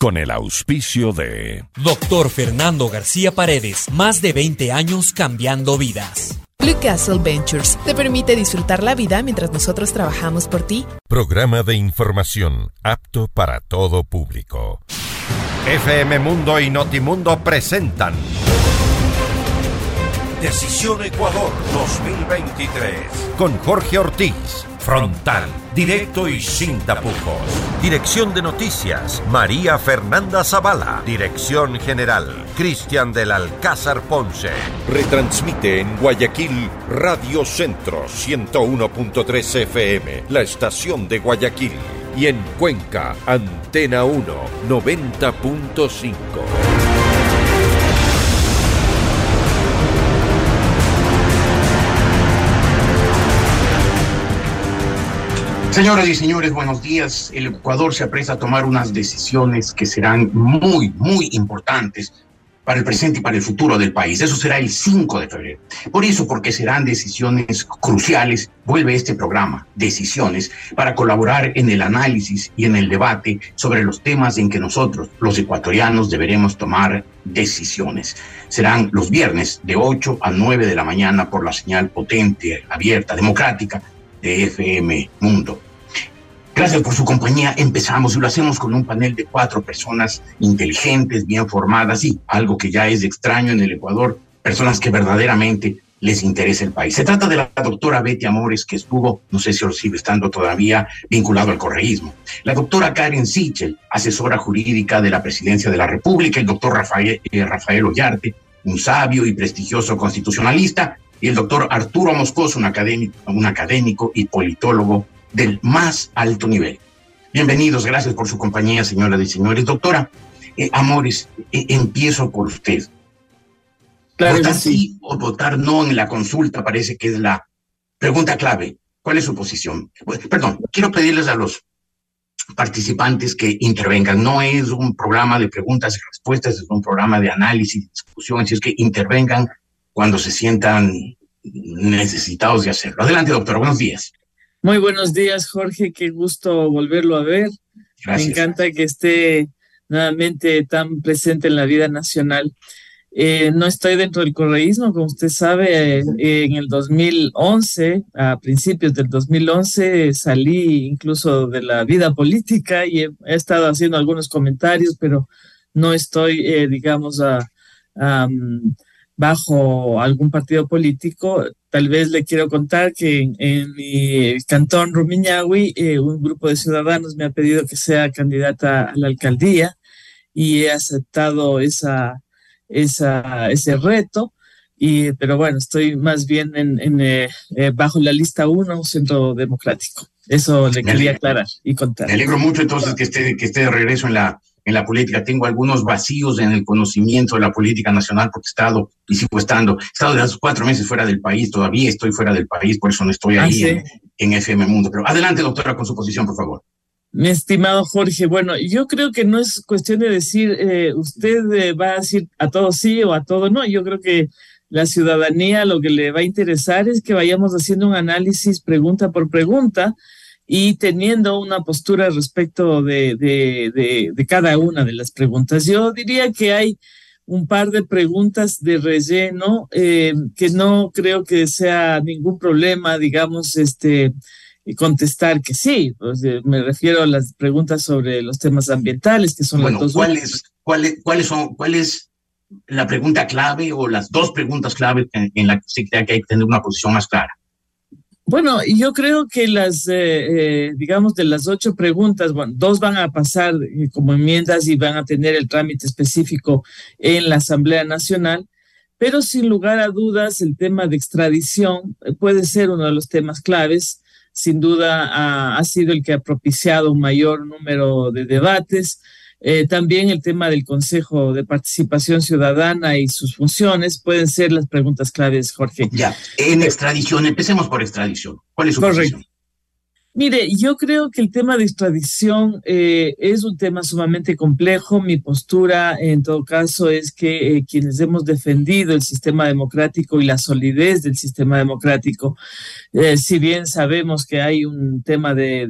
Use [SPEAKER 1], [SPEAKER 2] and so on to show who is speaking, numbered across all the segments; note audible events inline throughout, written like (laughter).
[SPEAKER 1] con el auspicio de
[SPEAKER 2] Doctor Fernando García Paredes, más de 20 años cambiando vidas.
[SPEAKER 3] Blue Castle Ventures te permite disfrutar la vida mientras nosotros trabajamos por ti.
[SPEAKER 1] Programa de información apto para todo público. FM Mundo y Notimundo presentan Decisión Ecuador 2023 con Jorge Ortiz. Frontal, directo y sin tapujos. Dirección de Noticias, María Fernanda Zavala. Dirección General, Cristian del Alcázar Ponce. Retransmite en Guayaquil Radio Centro 101.3 FM, la estación de Guayaquil. Y en Cuenca, Antena 1 90.5.
[SPEAKER 4] Señoras y señores, buenos días. El Ecuador se apresta a tomar unas decisiones que serán muy, muy importantes para el presente y para el futuro del país. Eso será el 5 de febrero. Por eso, porque serán decisiones cruciales, vuelve este programa, Decisiones, para colaborar en el análisis y en el debate sobre los temas en que nosotros, los ecuatorianos, deberemos tomar decisiones. Serán los viernes de 8 a 9 de la mañana por la señal potente, abierta, democrática de FM Mundo. Gracias por su compañía. Empezamos y lo hacemos con un panel de cuatro personas inteligentes, bien formadas y algo que ya es extraño en el Ecuador, personas que verdaderamente les interesa el país. Se trata de la doctora Betty Amores, que estuvo, no sé si lo sigue estando todavía, vinculado al correísmo. La doctora Karen Sichel, asesora jurídica de la Presidencia de la República. El doctor Rafael, eh, Rafael Ollarte, un sabio y prestigioso constitucionalista y el doctor Arturo Moscoso, un académico, un académico y politólogo del más alto nivel. Bienvenidos, gracias por su compañía, señoras y señores. Doctora eh, Amores, eh, empiezo por usted. Claro votar sí. o votar no en la consulta parece que es la pregunta clave. ¿Cuál es su posición? Perdón, quiero pedirles a los participantes que intervengan. No es un programa de preguntas y respuestas, es un programa de análisis y discusión, así es que intervengan cuando se sientan necesitados de hacerlo. Adelante, doctor. Buenos días.
[SPEAKER 5] Muy buenos días, Jorge. Qué gusto volverlo a ver. Gracias. Me encanta que esté nuevamente tan presente en la vida nacional. Eh, no estoy dentro del correísmo, como usted sabe, eh, en el 2011, a principios del 2011, salí incluso de la vida política y he, he estado haciendo algunos comentarios, pero no estoy, eh, digamos, a, a bajo algún partido político. Tal vez le quiero contar que en, en mi cantón Rumiñahui, eh, un grupo de ciudadanos me ha pedido que sea candidata a la alcaldía y he aceptado esa, esa, ese reto. Y, pero bueno, estoy más bien en, en eh, eh, bajo la lista 1, un centro democrático. Eso le quería aclarar y contar.
[SPEAKER 4] Me alegro mucho entonces que esté, que esté de regreso en la, en la política, tengo algunos vacíos en el conocimiento de la política nacional porque he estado y sigo estando, he estado de los cuatro meses fuera del país, todavía estoy fuera del país, por eso no estoy ahí ¿Ah, sí? en, en, FM Mundo. Pero adelante, doctora, con su posición, por favor.
[SPEAKER 5] Mi estimado Jorge, bueno, yo creo que no es cuestión de decir, eh, usted eh, va a decir a todo sí o a todo no, yo creo que la ciudadanía lo que le va a interesar es que vayamos haciendo un análisis pregunta por pregunta y teniendo una postura respecto de, de, de, de, cada una de las preguntas. Yo diría que hay un par de preguntas de relleno eh, que no creo que sea ningún problema, digamos, este contestar que sí. Pues, eh, me refiero a las preguntas sobre los temas ambientales, que son
[SPEAKER 4] bueno,
[SPEAKER 5] las dos.
[SPEAKER 4] ¿cuáles, cuáles, ¿Cuáles son, cuál es la pregunta clave o las dos preguntas clave en, en la que usted crea que hay que tener una posición más clara?
[SPEAKER 5] Bueno, yo creo que las, eh, eh, digamos, de las ocho preguntas, bueno, dos van a pasar eh, como enmiendas y van a tener el trámite específico en la Asamblea Nacional, pero sin lugar a dudas el tema de extradición puede ser uno de los temas claves. Sin duda ha, ha sido el que ha propiciado un mayor número de debates. Eh, también el tema del Consejo de Participación Ciudadana y sus funciones pueden ser las preguntas claves, Jorge.
[SPEAKER 4] Ya, en extradición, empecemos por extradición. ¿Cuál es su
[SPEAKER 5] Correcto.
[SPEAKER 4] posición?
[SPEAKER 5] Mire, yo creo que el tema de extradición eh, es un tema sumamente complejo. Mi postura, en todo caso, es que eh, quienes hemos defendido el sistema democrático y la solidez del sistema democrático, eh, si bien sabemos que hay un tema de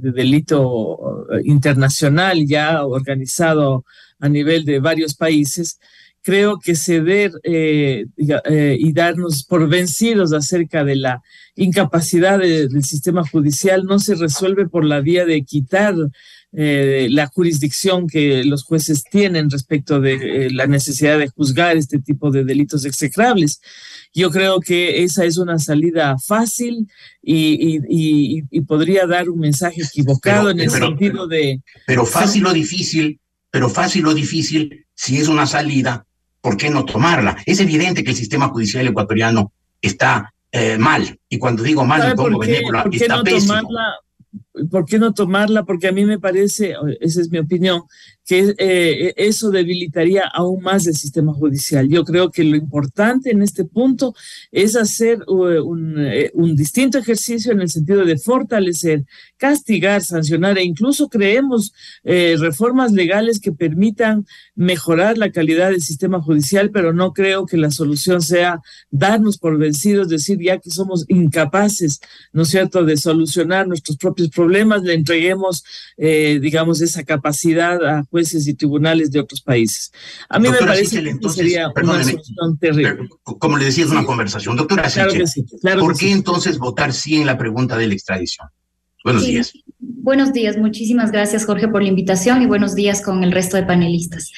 [SPEAKER 5] delito internacional ya organizado a nivel de varios países, creo que ceder eh, eh, y darnos por vencidos acerca de la incapacidad del sistema judicial no se resuelve por la vía de quitar eh, la jurisdicción que los jueces tienen respecto de la necesidad de juzgar este tipo de delitos execrables. Yo creo que esa es una salida fácil y, podría dar un mensaje equivocado en el sentido de...
[SPEAKER 4] Pero fácil o difícil, pero fácil o difícil, si es una salida, ¿por qué no tomarla? Es evidente que el sistema judicial ecuatoriano está eh, mal. Y cuando digo mal, me pongo benévola, está no pésimo. Tomarla?
[SPEAKER 5] ¿Por qué no tomarla? Porque a mí me parece, esa es mi opinión, que eh, eso debilitaría aún más el sistema judicial. Yo creo que lo importante en este punto es hacer uh, uh, un, distinto ejercicio en el sentido de fortalecer, castigar, sancionar e incluso creemos eh, reformas legales que permitan mejorar la calidad del sistema judicial, pero no creo que la solución sea darnos por vencidos, decir ya que somos incapaces, ¿no es cierto?, de solucionar nuestros propios problemas, le entreguemos, eh, digamos, esa capacidad a jueces y tribunales de otros países. A mí me parece que sería una solución terrible.
[SPEAKER 4] Como le decía, es una conversación. Doctora claro ¿por qué entonces votar sí en la pregunta de la extradición? Buenos días.
[SPEAKER 6] Buenos días, muchísimas gracias Jorge por la invitación y buenos días con el resto de panelistas.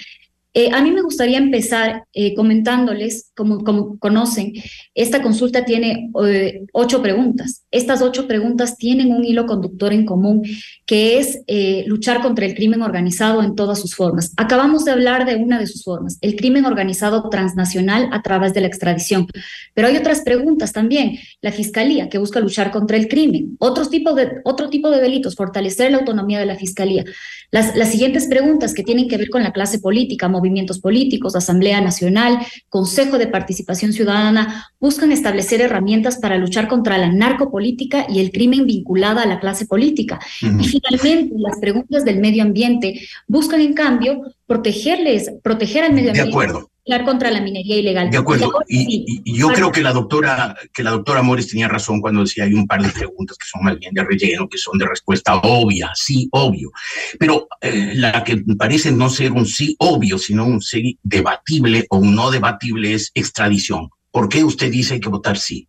[SPEAKER 6] Eh, a mí me gustaría empezar eh, comentándoles, como, conocen, esta consulta tiene eh, ocho preguntas. Estas ocho preguntas tienen un hilo conductor en común, que es luchar contra el crimen organizado en todas sus formas. Acabamos de hablar de una de sus formas, el crimen organizado transnacional a través de la extradición. Pero hay otras preguntas también. La Fiscalía, que busca luchar contra el crimen. Otros tipo de, otro tipo de delitos, fortalecer la autonomía de la Fiscalía. Las, las siguientes preguntas que tienen que ver con la clase política, movimientos políticos, Asamblea Nacional, Consejo de Participación Ciudadana, buscan establecer herramientas para luchar contra la narcopolítica y el crimen vinculada a la clase política. Y finalmente, las preguntas del medio ambiente buscan, en cambio, protegerles, proteger al medio ambiente.
[SPEAKER 4] De acuerdo
[SPEAKER 6] contra la minería ilegal.
[SPEAKER 4] De acuerdo. Y, yo creo que la doctora, que la doctora Mores tenía razón cuando decía hay un par de preguntas que son más bien de relleno, que son de respuesta obvia, sí, obvio. Pero eh, la que parece no ser un sí obvio, sino un sí debatible o un no debatible es extradición. ¿Por qué usted dice hay que votar sí?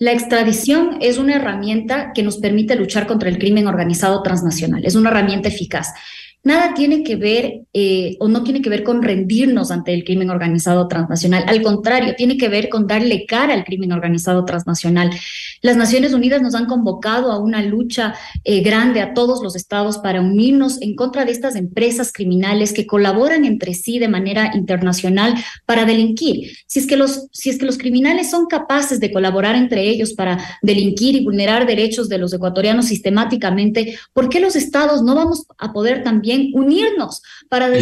[SPEAKER 6] La extradición es una herramienta que nos permite luchar contra el crimen organizado transnacional. Es una herramienta eficaz nada tiene que ver eh, o no tiene que ver con rendirnos ante el crimen organizado transnacional. Al contrario, tiene que ver con darle cara al crimen organizado transnacional. Las Naciones Unidas nos han convocado a una lucha eh, grande a todos los estados para unirnos en contra de estas empresas criminales que colaboran entre sí de manera internacional para delinquir. Si es que los, si es que los criminales son capaces de colaborar entre ellos para delinquir y vulnerar derechos de los ecuatorianos sistemáticamente, ¿por qué los estados no vamos a poder también unirnos para...
[SPEAKER 4] Le,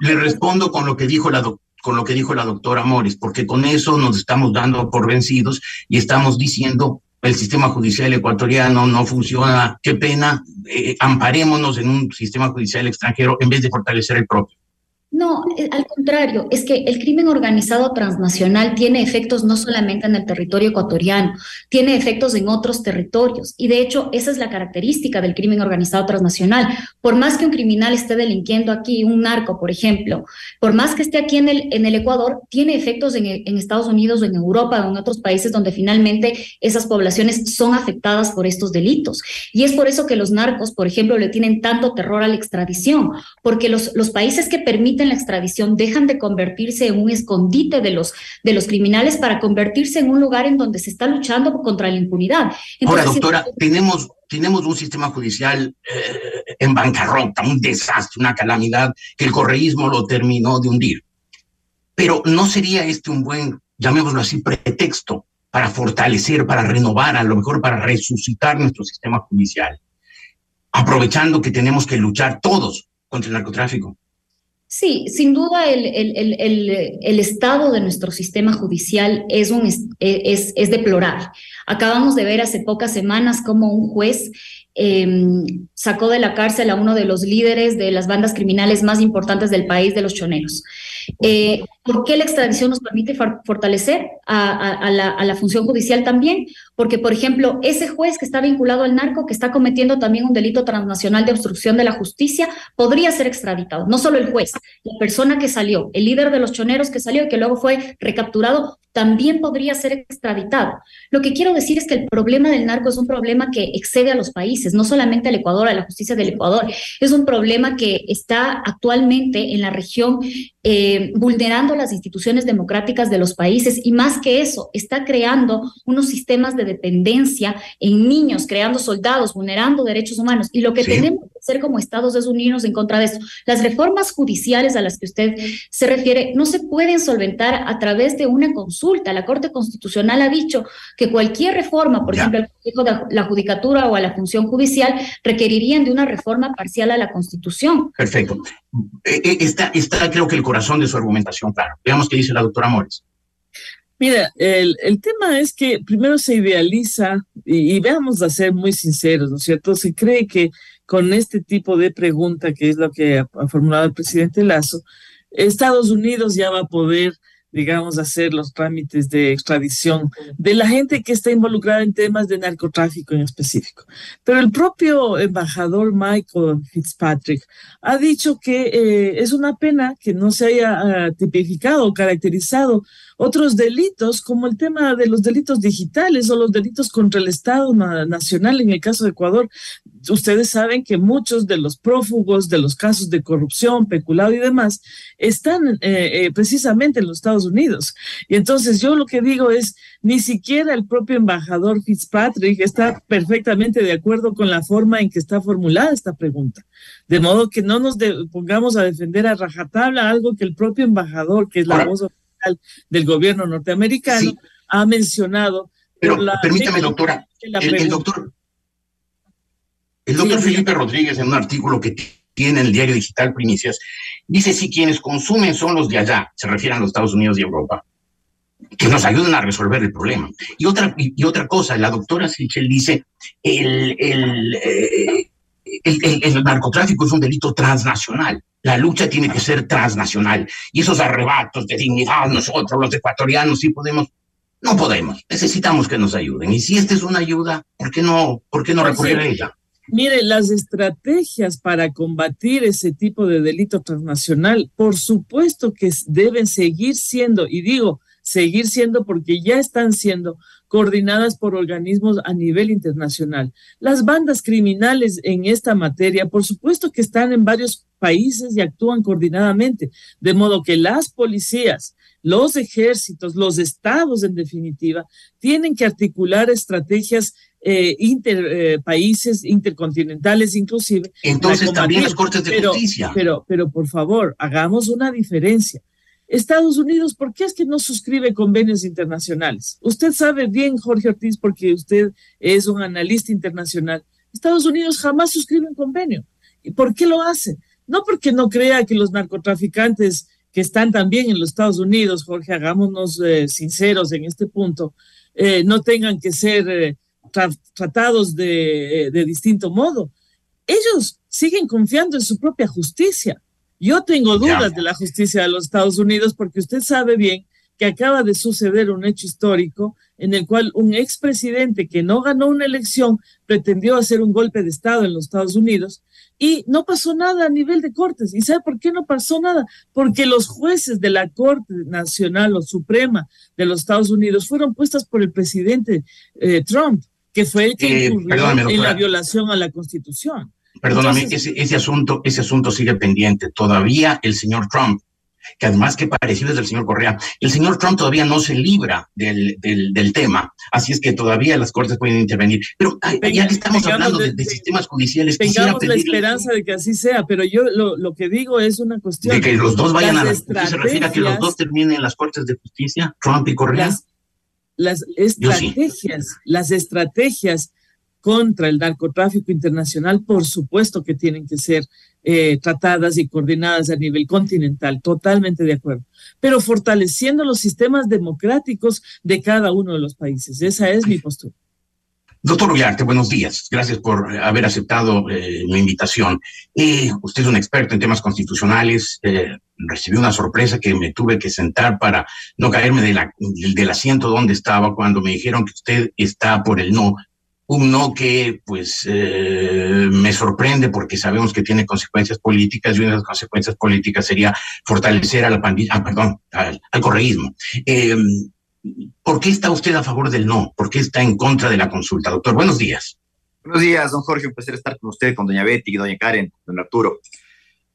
[SPEAKER 4] le respondo con lo que dijo la con lo que dijo la doctora Morris, porque con eso nos estamos dando por vencidos y estamos diciendo el sistema judicial ecuatoriano no funciona, qué pena, eh, amparémonos en un sistema judicial extranjero en vez de fortalecer el propio.
[SPEAKER 6] No, eh, al contrario, es que el crimen organizado transnacional tiene efectos no solamente en el territorio ecuatoriano, tiene efectos en otros territorios. Y de hecho, esa es la característica del crimen organizado transnacional. Por más que un criminal esté delinquiendo aquí, un narco, por ejemplo, por más que esté aquí en el, en el Ecuador, tiene efectos en, en Estados Unidos o en Europa o en otros países donde finalmente esas poblaciones son afectadas por estos delitos. Y es por eso que los narcos, por ejemplo, le tienen tanto terror a la extradición, porque los, los países que permiten en la extradición dejan de convertirse en un escondite de los, de los criminales para convertirse en un lugar en donde se está luchando contra la impunidad.
[SPEAKER 4] Ahora, doctora, tenemos, tenemos un sistema judicial eh, en bancarrota, un desastre, una calamidad que el correísmo lo terminó de hundir. Pero ¿no sería este un buen, llamémoslo así, pretexto para fortalecer, para renovar, a lo mejor para resucitar nuestro sistema judicial? Aprovechando que tenemos que luchar todos contra el narcotráfico.
[SPEAKER 6] Sí, sin duda el, el, el, el, estado de nuestro sistema judicial es, un, es, es deplorable. Acabamos de ver hace pocas semanas cómo un juez Em, sacó de la cárcel a uno de los líderes de las bandas criminales más importantes del país, de los choneros. Eh, ¿Por qué la extradición nos permite fortalecer a, la, función judicial también? Porque, por ejemplo, ese juez que está vinculado al narco, que está cometiendo también un delito transnacional de obstrucción de la justicia, podría ser extraditado. No solo el juez, la persona que salió, el líder de los choneros que salió y que luego fue recapturado, también podría ser extraditado. Lo que quiero decir es que el problema del narco es un problema que excede a los países, no solamente al Ecuador, a la justicia del Ecuador, es un problema que está actualmente en la región eh, vulnerando las instituciones democráticas de los países y más que eso, está creando unos sistemas de dependencia en niños, creando soldados, vulnerando derechos humanos. Y lo que tenemos hacer como estados es unirnos en contra de eso. Las reformas judiciales a las que usted se refiere no se pueden solventar a través de una consulta. La Corte Constitucional ha dicho que cualquier reforma, por ejemplo, el Consejo de la Judicatura o a la función judicial, requerirían de una reforma parcial a la Constitución.
[SPEAKER 4] Perfecto. Eh, eh, está, está creo que el corazón de su argumentación, claro. Veamos qué dice la doctora Mores.
[SPEAKER 5] Mira, el, el, tema es que primero se idealiza, y, veamos a ser muy sinceros, ¿no es cierto? Se cree que con este tipo de pregunta, que es lo que ha, formulado el presidente Lazo, Estados Unidos ya va a poder digamos, hacer los trámites de extradición de la gente que está involucrada en temas de narcotráfico en específico. Pero el propio embajador Michael Fitzpatrick ha dicho que eh, es una pena que no se haya ah, tipificado o caracterizado otros delitos, como el tema de los delitos digitales o los delitos contra el Estado Nacional, en el caso de Ecuador. Ustedes saben que muchos de los prófugos de los casos de corrupción, peculado y demás están eh, eh, precisamente en los Estados Unidos. Y entonces yo lo que digo es, ni siquiera el propio embajador Fitzpatrick está perfectamente de acuerdo con la forma en que está formulada esta pregunta. De modo que no nos pongamos a defender a rajatabla algo que el propio embajador, que es la voz del gobierno norteamericano, ha mencionado.
[SPEAKER 4] Pero permítame, doctora, el, doctor, el doctor Felipe Rodríguez en un artículo que tiene el diario digital Primicias, dice si quienes consumen son los de allá, se refieren a los Estados Unidos y Europa, que nos ayuden a resolver el problema. Y otra, y, otra cosa, la doctora Sichel dice, el, el, eh, el, el, narcotráfico es un delito transnacional. La lucha tiene que ser transnacional. Y esos arrebatos de dignidad, nosotros los ecuatorianos sí podemos, no podemos. Necesitamos que nos ayuden. Y si esta es una ayuda, ¿por qué no, por qué no pues recurrir a ella?
[SPEAKER 5] Mire, las estrategias para combatir ese tipo de delito transnacional, por supuesto que deben seguir siendo, y digo, seguir siendo porque ya están siendo coordinadas por organismos a nivel internacional. Las bandas criminales en esta materia, por supuesto que están en varios países y actúan coordinadamente, de modo que las policías, los ejércitos, los estados en definitiva, tienen que articular estrategias eh, inter eh, países intercontinentales inclusive.
[SPEAKER 4] Entonces también las cortes de justicia.
[SPEAKER 5] Pero, pero por favor, hagamos una diferencia. Estados Unidos, ¿por qué es que no suscribe convenios internacionales? Usted sabe bien, Jorge Ortiz, porque usted es un analista internacional. Estados Unidos jamás suscribe un convenio. ¿Y por qué lo hace? No porque no crea que los narcotraficantes que están también en los Estados Unidos, Jorge, hagámonos eh, sinceros en este punto, eh, no tengan que ser eh, tratados de, de distinto modo. Ellos siguen confiando en su propia justicia yo tengo dudas de la justicia de los Estados Unidos porque usted sabe bien que acaba de suceder un hecho histórico en el cual un expresidente que no ganó una elección pretendió hacer un golpe de Estado en los Estados Unidos y no pasó nada a nivel de cortes. ¿Y sabe por qué no pasó nada? Porque los jueces de la Corte Nacional o Suprema de los Estados Unidos fueron puestas por el presidente eh, Trump, que fue el que eh, incurrió en la violación a la Constitución.
[SPEAKER 4] Perdóname, ese, ese, asunto, ese asunto sigue pendiente. Todavía el señor Trump, que además que parecido es del señor Correa, el señor Trump todavía no se libra del, del, tema. Así es que todavía las cortes pueden intervenir. Pero ya que estamos hablando de, sistemas judiciales,
[SPEAKER 5] tengamos la esperanza de que así sea, pero yo lo, lo, que digo es una cuestión.
[SPEAKER 4] De que los dos vayan a. ¿Se refiere a que los dos terminen en las cortes de justicia, Trump y Correa?
[SPEAKER 5] las estrategias, las estrategias contra el narcotráfico internacional, por supuesto que tienen que ser eh, tratadas y coordinadas a nivel continental, totalmente de acuerdo, pero fortaleciendo los sistemas democráticos de cada uno de los países. Esa es mi postura.
[SPEAKER 4] Doctor Uriarte, buenos días. Gracias por haber aceptado eh, mi invitación. Eh, usted es un experto en temas constitucionales. Eh, recibí una sorpresa que me tuve que sentar para no caerme del asiento donde estaba cuando me dijeron que usted está por el no. Un no que, pues, me sorprende porque sabemos que tiene consecuencias políticas y una de las consecuencias políticas sería fortalecer a la pandilla, ah, perdón, al, correísmo. ¿Por qué está usted a favor del no? ¿Por qué está en contra de la consulta? Doctor, buenos días.
[SPEAKER 7] Buenos días, don Jorge. Un placer estar con usted, con doña Betty, doña Karen, don Arturo.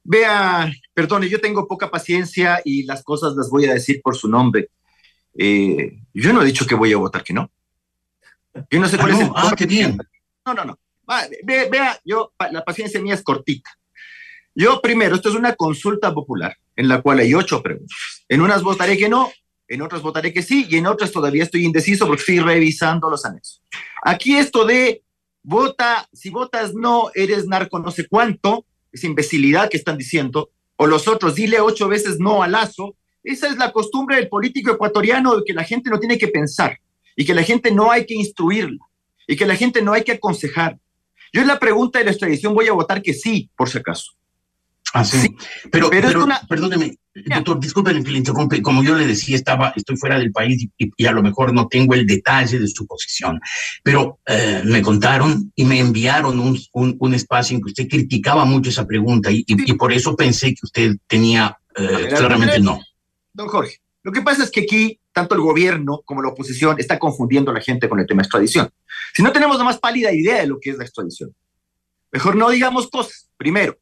[SPEAKER 7] Vea, perdone, yo tengo poca paciencia y las cosas las voy a decir por su nombre. Eh, yo no he dicho que voy a votar que no. Yo no sé cuál
[SPEAKER 4] ah,
[SPEAKER 7] es el.
[SPEAKER 4] Ah, qué bien.
[SPEAKER 7] No, no, no. vea, yo, la paciencia mía es cortita. Yo, primero, esto es una consulta popular en la cual hay ocho preguntas. En unas votaré que no, en otras votaré que sí y en otras todavía estoy indeciso porque estoy revisando los anexos. Aquí esto de vota, si votas no, eres narco no sé cuánto, esa imbecilidad que están diciendo, o los otros, dile ocho veces no a Lazo, esa es la costumbre del político ecuatoriano de que la gente no tiene que pensar y que la gente no hay que instruirla y que la gente no hay que aconsejar. Yo en la pregunta de la extradición voy a votar que sí, por si acaso.
[SPEAKER 4] Ah, sí. Pero, pero, perdóneme, doctor, disculpen que le interrumpe. Como yo le decía, estaba, estoy fuera del país y, a lo mejor no tengo el detalle de su posición. Pero eh, me contaron y me enviaron un, un, espacio en que usted criticaba mucho esa pregunta y, y por eso pensé que usted tenía eh, claramente el no.
[SPEAKER 7] Don Jorge, lo que pasa es que aquí tanto el gobierno como la oposición está confundiendo a la gente con el tema de extradición. Si no tenemos la más pálida idea de lo que es la extradición, mejor no digamos cosas. Primero,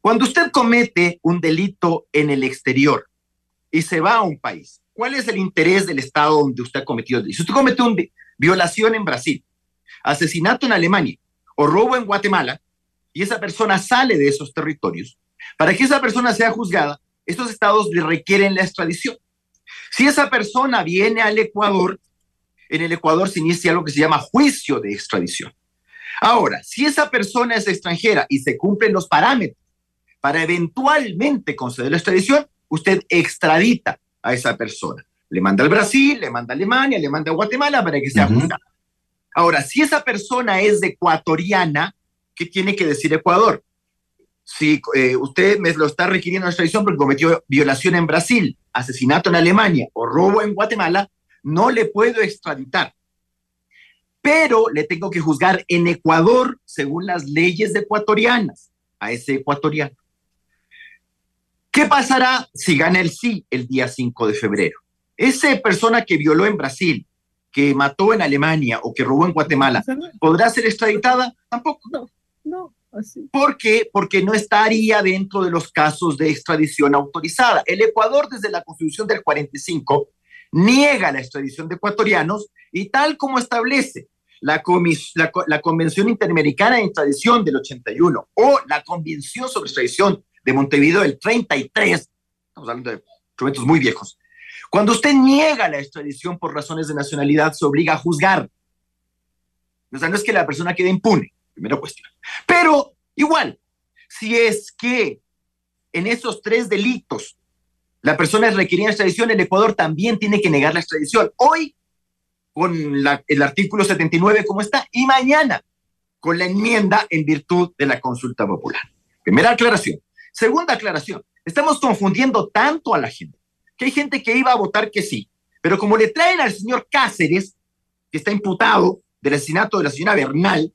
[SPEAKER 7] cuando usted comete un delito en el exterior y se va a un país, ¿cuál es el interés del Estado donde usted ha cometido? Si usted comete una violación en Brasil, asesinato en Alemania o robo en Guatemala, y esa persona sale de esos territorios, para que esa persona sea juzgada, estos estados le requieren la extradición. Si esa persona viene al Ecuador, en el Ecuador se inicia lo que se llama juicio de extradición. Ahora, si esa persona es extranjera y se cumplen los parámetros para eventualmente conceder la extradición, usted extradita a esa persona. Le manda al Brasil, le manda a Alemania, le manda a Guatemala para que sea juzgada. Ahora, si esa persona es ecuatoriana, ¿qué tiene que decir Ecuador? Si eh, usted me lo está requiriendo la extradición porque cometió violación en Brasil, asesinato en Alemania o robo en Guatemala, no le puedo extraditar. Pero le tengo que juzgar en Ecuador según las leyes ecuatorianas a ese ecuatoriano. ¿Qué pasará si gana el sí el día 5 de febrero? Esa persona que violó en Brasil, que mató en Alemania o que robó en Guatemala, ¿podrá ser extraditada? Tampoco.
[SPEAKER 5] No, no.
[SPEAKER 7] ¿Por qué? Porque no estaría dentro de los casos de extradición autorizada. El Ecuador, desde la Constitución del 45, niega la extradición de ecuatorianos y tal como establece la, la, la Convención Interamericana de Extradición del 81 o la Convención sobre Extradición de Montevideo del 33, estamos hablando de documentos muy viejos, cuando usted niega la extradición por razones de nacionalidad, se obliga a juzgar. O sea, no es que la persona quede impune, primera cuestión. Pero igual, si es que en esos tres delitos la persona es requerida extradición, el Ecuador también tiene que negar la extradición. Hoy, con el artículo 79 como está, y mañana, con la enmienda en virtud de la consulta popular. Primera aclaración. Segunda aclaración, estamos confundiendo tanto a la gente que hay gente que iba a votar que sí, pero como le traen al señor Cáceres, que está imputado del asesinato de la señora Bernal,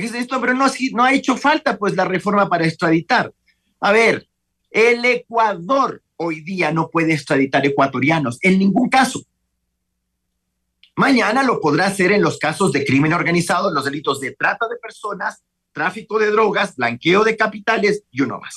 [SPEAKER 7] dice, pero no, no ha hecho falta pues la reforma para extraditar. A ver, el Ecuador hoy día no puede extraditar ecuatorianos en ningún caso. Mañana lo podrá hacer en los casos de crimen organizado, los delitos de trata de personas, tráfico de drogas, blanqueo de capitales y uno más.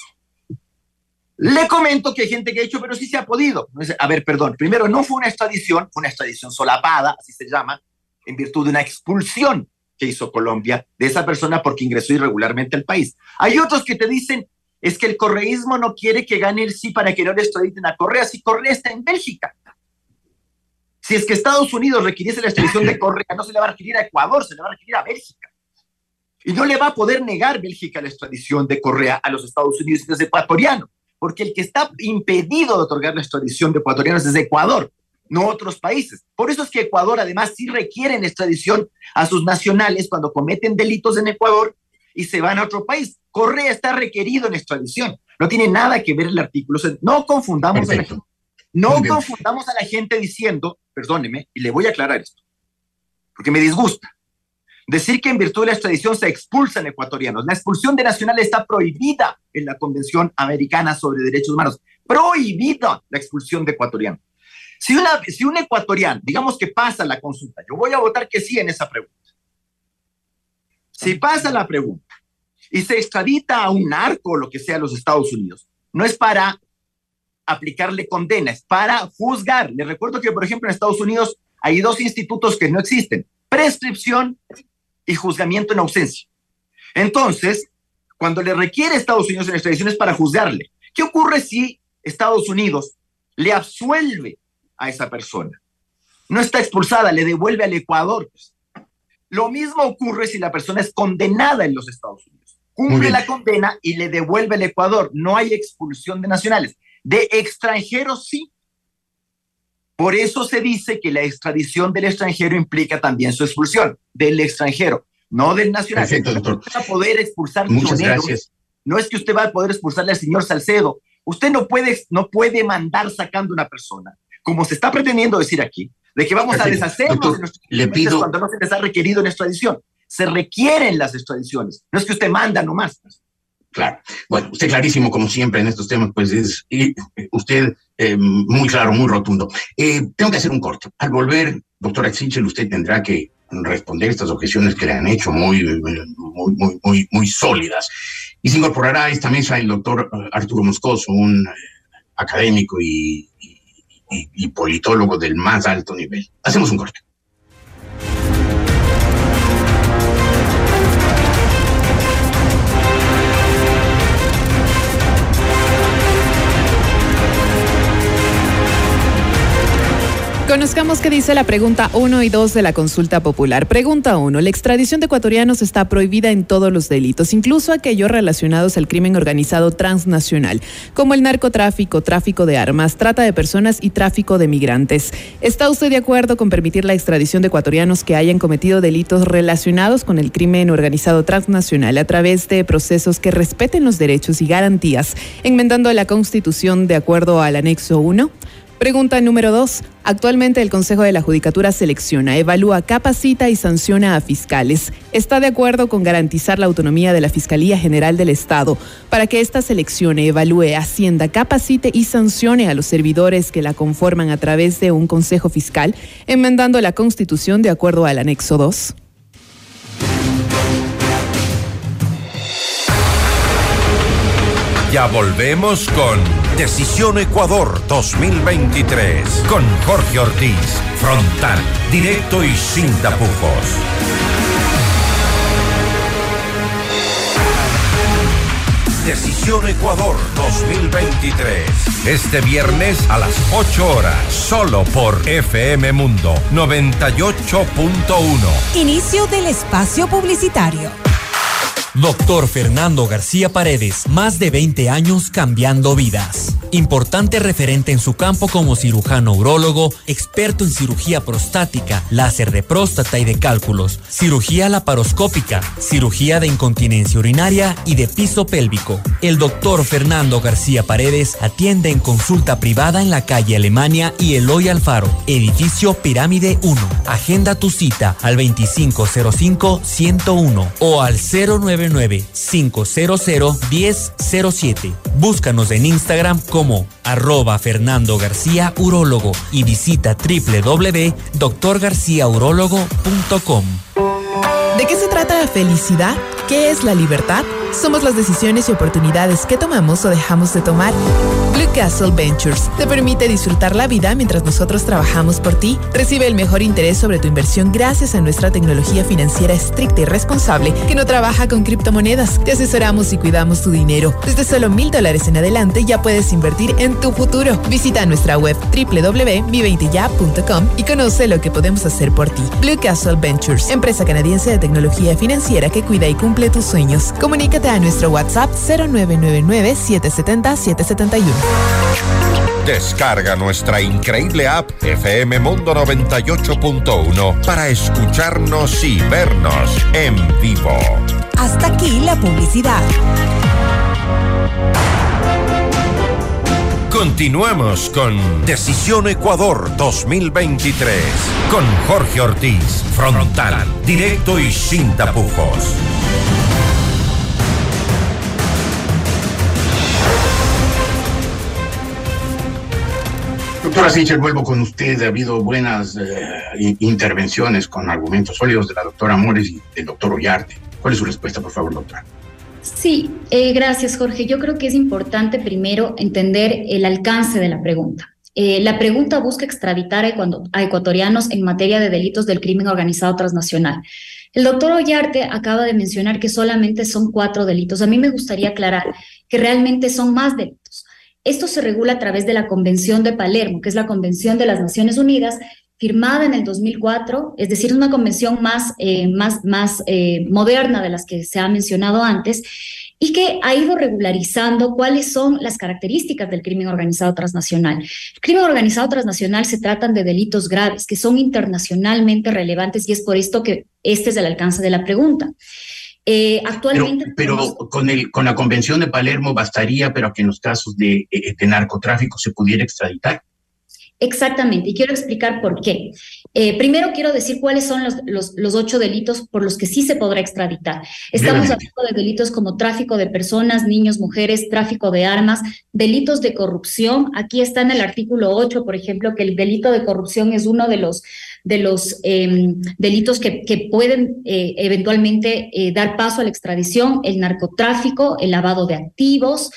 [SPEAKER 7] Le comento que hay gente que ha dicho, pero sí se ha podido. A ver, perdón, primero no fue una extradición, fue una extradición solapada, así se llama, en virtud de una expulsión que hizo Colombia de esa persona porque ingresó irregularmente al país. Hay otros que te dicen, es que el correísmo no quiere que gane el sí para que no le extraditen a Correa, si Correa está en Bélgica. Si es que Estados Unidos requiriese la extradición de (laughs) Correa, no se le va a requerir a Ecuador, se le va a requerir a Bélgica. Y no le va a poder negar Bélgica la extradición de Correa a los Estados Unidos y los ecuatorianos, porque el que está impedido de otorgar la extradición de ecuatorianos es Ecuador, no otros países. Por eso es que Ecuador además sí requiere extradición a sus nacionales cuando cometen delitos en Ecuador y se van a otro país. Correa está requerido en extradición. No tiene nada que ver el artículo. No confundamos a la gente. No confundamos a la gente diciendo, perdóneme, y le voy a aclarar esto, porque me disgusta. Decir que en virtud de la extradición se expulsan ecuatorianos. La expulsión de nacionales está prohibida en la Convención Americana sobre Derechos Humanos. Prohibida la expulsión de ecuatorianos. Si, una, si un ecuatoriano, digamos que pasa la consulta, yo voy a votar que sí en esa pregunta. Si pasa la pregunta y se extradita a un narco o lo que sea a los Estados Unidos, no es para aplicarle condena, es para juzgar. Les recuerdo que, por ejemplo, en Estados Unidos hay dos institutos que no existen, prescripción y juzgamiento en ausencia. Entonces, cuando le requiere a Estados Unidos en extradición es para juzgarle. ¿Qué ocurre si Estados Unidos le absuelve a esa persona? No está expulsada, le devuelve al Ecuador. Lo mismo ocurre si la persona es condenada en los Estados Unidos. Cumple la condena y le devuelve al Ecuador. No hay expulsión de nacionales. De extranjeros sí. Por eso se dice que la extradición del extranjero implica también su expulsión del extranjero, no del nacional.
[SPEAKER 4] Perfecto, doctor.
[SPEAKER 7] va a poder expulsar
[SPEAKER 4] Muchas gracias.
[SPEAKER 7] No es que usted va a poder expulsarle al señor Salcedo. Usted no puede, no puede mandar sacando una persona, como se está pretendiendo decir aquí, de que vamos a deshacernos de nuestros
[SPEAKER 4] le pido...
[SPEAKER 7] cuando no se les ha requerido en extradición. Se requieren las extradiciones. No es que usted manda nomás.
[SPEAKER 4] Claro. Bueno, usted clarísimo como siempre en estos temas, pues es y usted eh, muy claro, muy rotundo. Eh, tengo que hacer un corte. Al volver, doctora Xinchel, usted tendrá que responder estas objeciones que le han hecho muy, muy, muy, muy, muy sólidas. Y se incorporará a esta mesa el doctor Arturo Moscoso, un académico y, y, y politólogo del más alto nivel. Hacemos un corte.
[SPEAKER 3] Conozcamos qué dice la pregunta 1 y 2 de la consulta popular. Pregunta 1. La extradición de ecuatorianos está prohibida en todos los delitos, incluso aquellos relacionados al crimen organizado transnacional, como el narcotráfico, tráfico de armas, trata de personas y tráfico de migrantes. ¿Está usted de acuerdo con permitir la extradición de ecuatorianos que hayan cometido delitos relacionados con el crimen organizado transnacional a través de procesos que respeten los derechos y garantías, enmendando la Constitución de acuerdo al anexo 1? Pregunta número dos. Actualmente el Consejo de la Judicatura selecciona, evalúa, capacita y sanciona a fiscales. ¿Está de acuerdo con garantizar la autonomía de la Fiscalía General del Estado para que ésta seleccione, evalúe, ascienda, capacite y sancione a los servidores que la conforman a través de un Consejo Fiscal, enmendando la Constitución de acuerdo al anexo 2?
[SPEAKER 1] Ya volvemos con Decisión Ecuador 2023 con Jorge Ortiz. Frontal, directo y sin tapujos. Decisión Ecuador 2023. Este viernes a las 8 horas, solo por FM Mundo 98.1.
[SPEAKER 8] Inicio del espacio publicitario.
[SPEAKER 2] Doctor Fernando García Paredes, más de 20 años cambiando vidas. Importante referente en su campo como cirujano urólogo, experto en cirugía prostática, láser de próstata y de cálculos, cirugía laparoscópica, cirugía de incontinencia urinaria y de piso pélvico. El doctor Fernando García Paredes atiende en consulta privada en la calle Alemania y Eloy Alfaro, edificio Pirámide 1. Agenda tu cita al 2505-101 o al 09 999-500-1007. Búscanos en Instagram como arroba Fernando García Urólogo y visita www.doctorgarciaurologo.com.
[SPEAKER 3] ¿De qué se trata la felicidad? ¿Qué es la libertad? Somos las decisiones y oportunidades que tomamos o dejamos de tomar. Blue Castle Ventures te permite disfrutar la vida mientras nosotros trabajamos por ti. Recibe el mejor interés sobre tu inversión gracias a nuestra tecnología financiera estricta y responsable que no trabaja con criptomonedas. Te asesoramos y cuidamos tu dinero. Desde solo mil dólares en adelante ya puedes invertir en tu futuro. Visita nuestra web www.mi20ya.com y conoce lo que podemos hacer por ti. Blue Castle Ventures, empresa canadiense de tecnología financiera que cuida y cumple tus sueños. Comunícate a nuestro WhatsApp 0999-770-771.
[SPEAKER 1] Descarga nuestra increíble app FM Mundo 98.1 para escucharnos y vernos en vivo.
[SPEAKER 8] Hasta aquí la publicidad.
[SPEAKER 1] Continuamos con Decisión Ecuador 2023 con Jorge Ortiz, frontal, directo y sin tapujos.
[SPEAKER 4] Doctora Sichel, vuelvo con usted. Ha habido buenas eh, intervenciones con argumentos sólidos de la doctora Mores y del doctor Ollarte. ¿Cuál es su respuesta, por favor, doctora?
[SPEAKER 6] Sí, eh, gracias Jorge. Yo creo que es importante primero entender el alcance de la pregunta. Eh, la pregunta busca extraditar a, ecuatorianos en materia de delitos del crimen organizado transnacional. El doctor Ollarte acaba de mencionar que solamente son cuatro delitos. A mí me gustaría aclarar que realmente son más delitos. Esto se regula a través de la Convención de Palermo, que es la Convención de las Naciones Unidas, firmada en el 2004, es decir, una convención más, eh, más, más eh, moderna de las que se ha mencionado antes, y que ha ido regularizando cuáles son las características del crimen organizado transnacional. El crimen organizado transnacional se tratan de delitos graves que son internacionalmente relevantes y es por esto que este es el alcance de la pregunta.
[SPEAKER 4] Eh, actualmente. Pero, con, el, con la Convención de Palermo bastaría, pero que en los casos de, de narcotráfico se pudiera extraditar.
[SPEAKER 6] Exactamente, y quiero explicar por qué. Eh, primero quiero decir cuáles son los, los, ocho delitos por los que sí se podrá extraditar. Estamos hablando de delitos como tráfico de personas, niños, mujeres, tráfico de armas, delitos de corrupción. Aquí está en el artículo 8, por ejemplo, que el delito de corrupción es uno de los, de los em, delitos que, que pueden eh, eventualmente eh, dar paso a la extradición, el narcotráfico, el lavado de activos.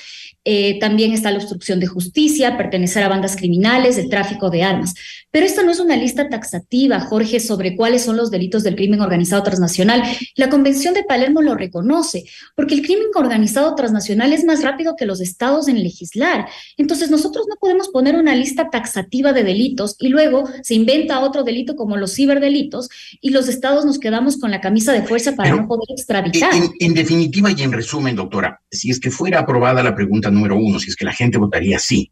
[SPEAKER 6] Eh, también está la obstrucción de justicia, pertenecer a bandas criminales, el tráfico de armas. Pero esta no es una lista taxativa, Jorge, sobre cuáles son los delitos del crimen organizado transnacional. La Convención de Palermo lo reconoce, porque el crimen organizado transnacional es más rápido que los estados en legislar. Entonces, nosotros no podemos poner una lista taxativa de delitos y luego se inventa otro delito como los ciberdelitos y los estados nos quedamos con la camisa de fuerza para no poder extraditar.
[SPEAKER 4] en definitiva y en resumen, doctora, si es que fuera aprobada la pregunta número uno, si es que la gente votaría sí,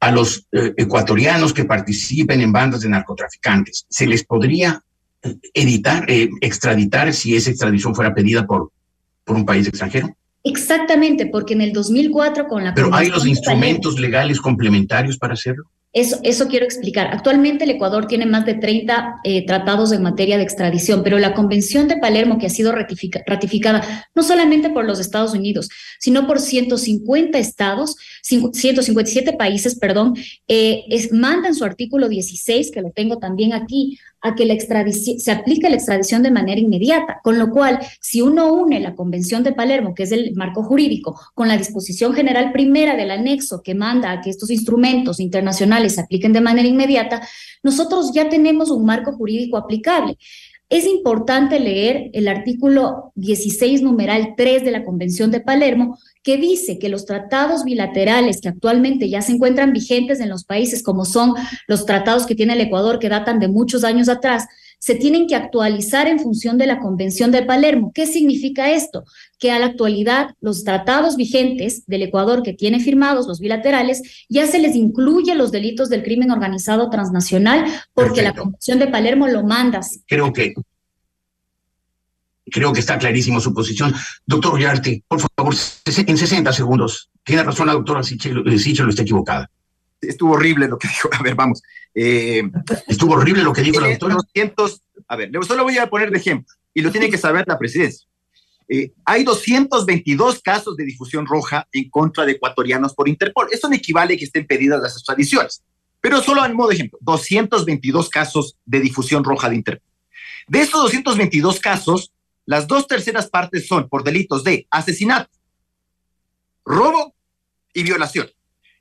[SPEAKER 4] a los eh, ecuatorianos que participen en bandas de narcotraficantes, ¿se les podría eh, editar, eh, extraditar si esa extradición fuera pedida por, por un país extranjero?
[SPEAKER 6] Exactamente, porque en el 2004 con la...
[SPEAKER 4] Pero hay los instrumentos legales complementarios para hacerlo.
[SPEAKER 6] Eso, quiero explicar. Actualmente el Ecuador tiene más de 30 eh, tratados en materia de extradición, pero la Convención de Palermo, que ha sido ratificada no solamente por los Estados Unidos, sino por 150 estados, 157 países, perdón, eh, es, manda en su artículo 16, que lo tengo también aquí, a que la extradición, se aplique la extradición de manera inmediata, con lo cual, si uno une la Convención de Palermo, que es el marco jurídico, con la disposición general primera del anexo que manda a que estos instrumentos internacionales se apliquen de manera inmediata, nosotros ya tenemos un marco jurídico aplicable. Es importante leer el artículo 16, numeral 3 de la Convención de Palermo, que dice que los tratados bilaterales que actualmente ya se encuentran vigentes en los países, como son los tratados que tiene el Ecuador, que datan de muchos años atrás, se tienen que actualizar en función de la Convención de Palermo. ¿Qué significa esto? Que a la actualidad los tratados vigentes del Ecuador que tiene firmados, los bilaterales, ya se les incluye los delitos del crimen organizado transnacional porque la Convención de Palermo lo manda.
[SPEAKER 4] Creo que creo que está clarísimo su posición. Doctor Ullarte, por favor, en 60 segundos. Tiene razón la doctora Sichelo, lo está equivocada.
[SPEAKER 7] Estuvo horrible lo que (laughs) dijo. A ver, vamos.
[SPEAKER 4] Eh, Estuvo horrible lo que dijo la doctora.
[SPEAKER 7] a ver, solo voy a poner de ejemplo, y lo tiene que saber la presidencia. Eh, hay 222 casos de difusión roja en contra de ecuatorianos por Interpol. Eso no equivale a que estén pedidas las extradiciones. Pero solo en modo de ejemplo, 222 casos de difusión roja de Interpol. De estos 222 casos, las dos terceras partes son por delitos de asesinato, robo y violación.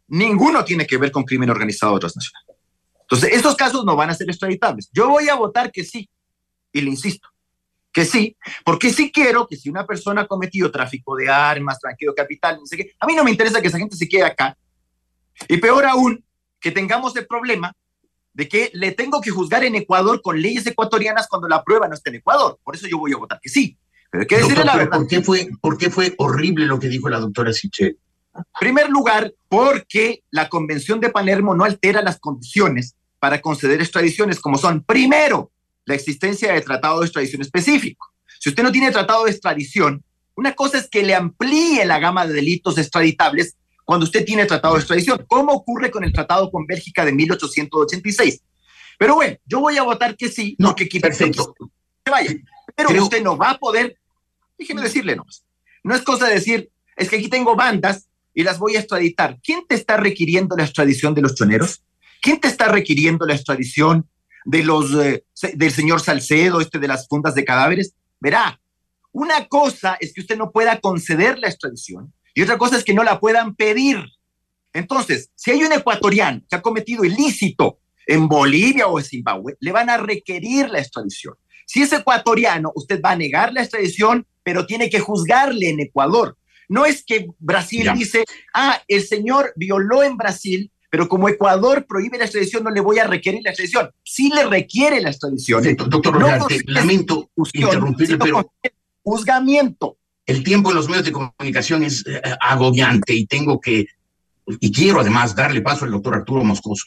[SPEAKER 7] Ninguno tiene que ver con crimen organizado transnacional. Entonces, estos casos no van a ser extraditables. Yo voy a votar que sí, y le insisto, que sí, porque sí quiero que si una persona ha cometido tráfico de armas, tranquilo capital, no sé qué, a mí no me interesa que esa gente se quede acá. Y peor aún, que tengamos el problema de que le tengo que juzgar en Ecuador con leyes ecuatorianas cuando la prueba no está en Ecuador. Por eso yo voy a votar que sí.
[SPEAKER 4] Pero que decir la verdad. ¿por qué, fue, ¿Por qué fue horrible lo que dijo la doctora Sichel?
[SPEAKER 7] Primer lugar, porque la Convención de Palermo no altera las condiciones para conceder extradiciones, como son, primero, la existencia de tratado de extradición específico. Si usted no tiene tratado de extradición, una cosa es que le amplíe la gama de delitos extraditables cuando usted tiene tratado de extradición, como ocurre con el tratado con Bélgica de 1886. Pero bueno, yo voy a votar que sí, no que perfecto. Que vaya. Pero usted no va a poder, déjeme decirle nomás, no es cosa de decir, es que aquí tengo bandas y las voy a extraditar. ¿Quién te está requiriendo la extradición de los choneros? ¿Quién te está requiriendo la extradición de los, eh, del señor Salcedo, este de las fundas de cadáveres? Verá, una cosa es que usted no pueda conceder la extradición y otra cosa es que no la puedan pedir. Entonces, si hay un ecuatoriano que ha cometido ilícito en Bolivia o en Zimbabue, le van a requerir la extradición. Si es ecuatoriano, usted va a negar la extradición, pero tiene que juzgarle en Ecuador. No es que Brasil dice, ah, el señor violó en Brasil, pero como Ecuador prohíbe la extradición, no le voy a requerir la extradición. Sí le requiere la extradición.
[SPEAKER 4] doctor no lamento interrumpirle, pero
[SPEAKER 7] juzgamiento.
[SPEAKER 4] El tiempo en los medios de comunicación es eh, agobiante y tengo que, y quiero además darle paso al doctor Arturo Moscoso.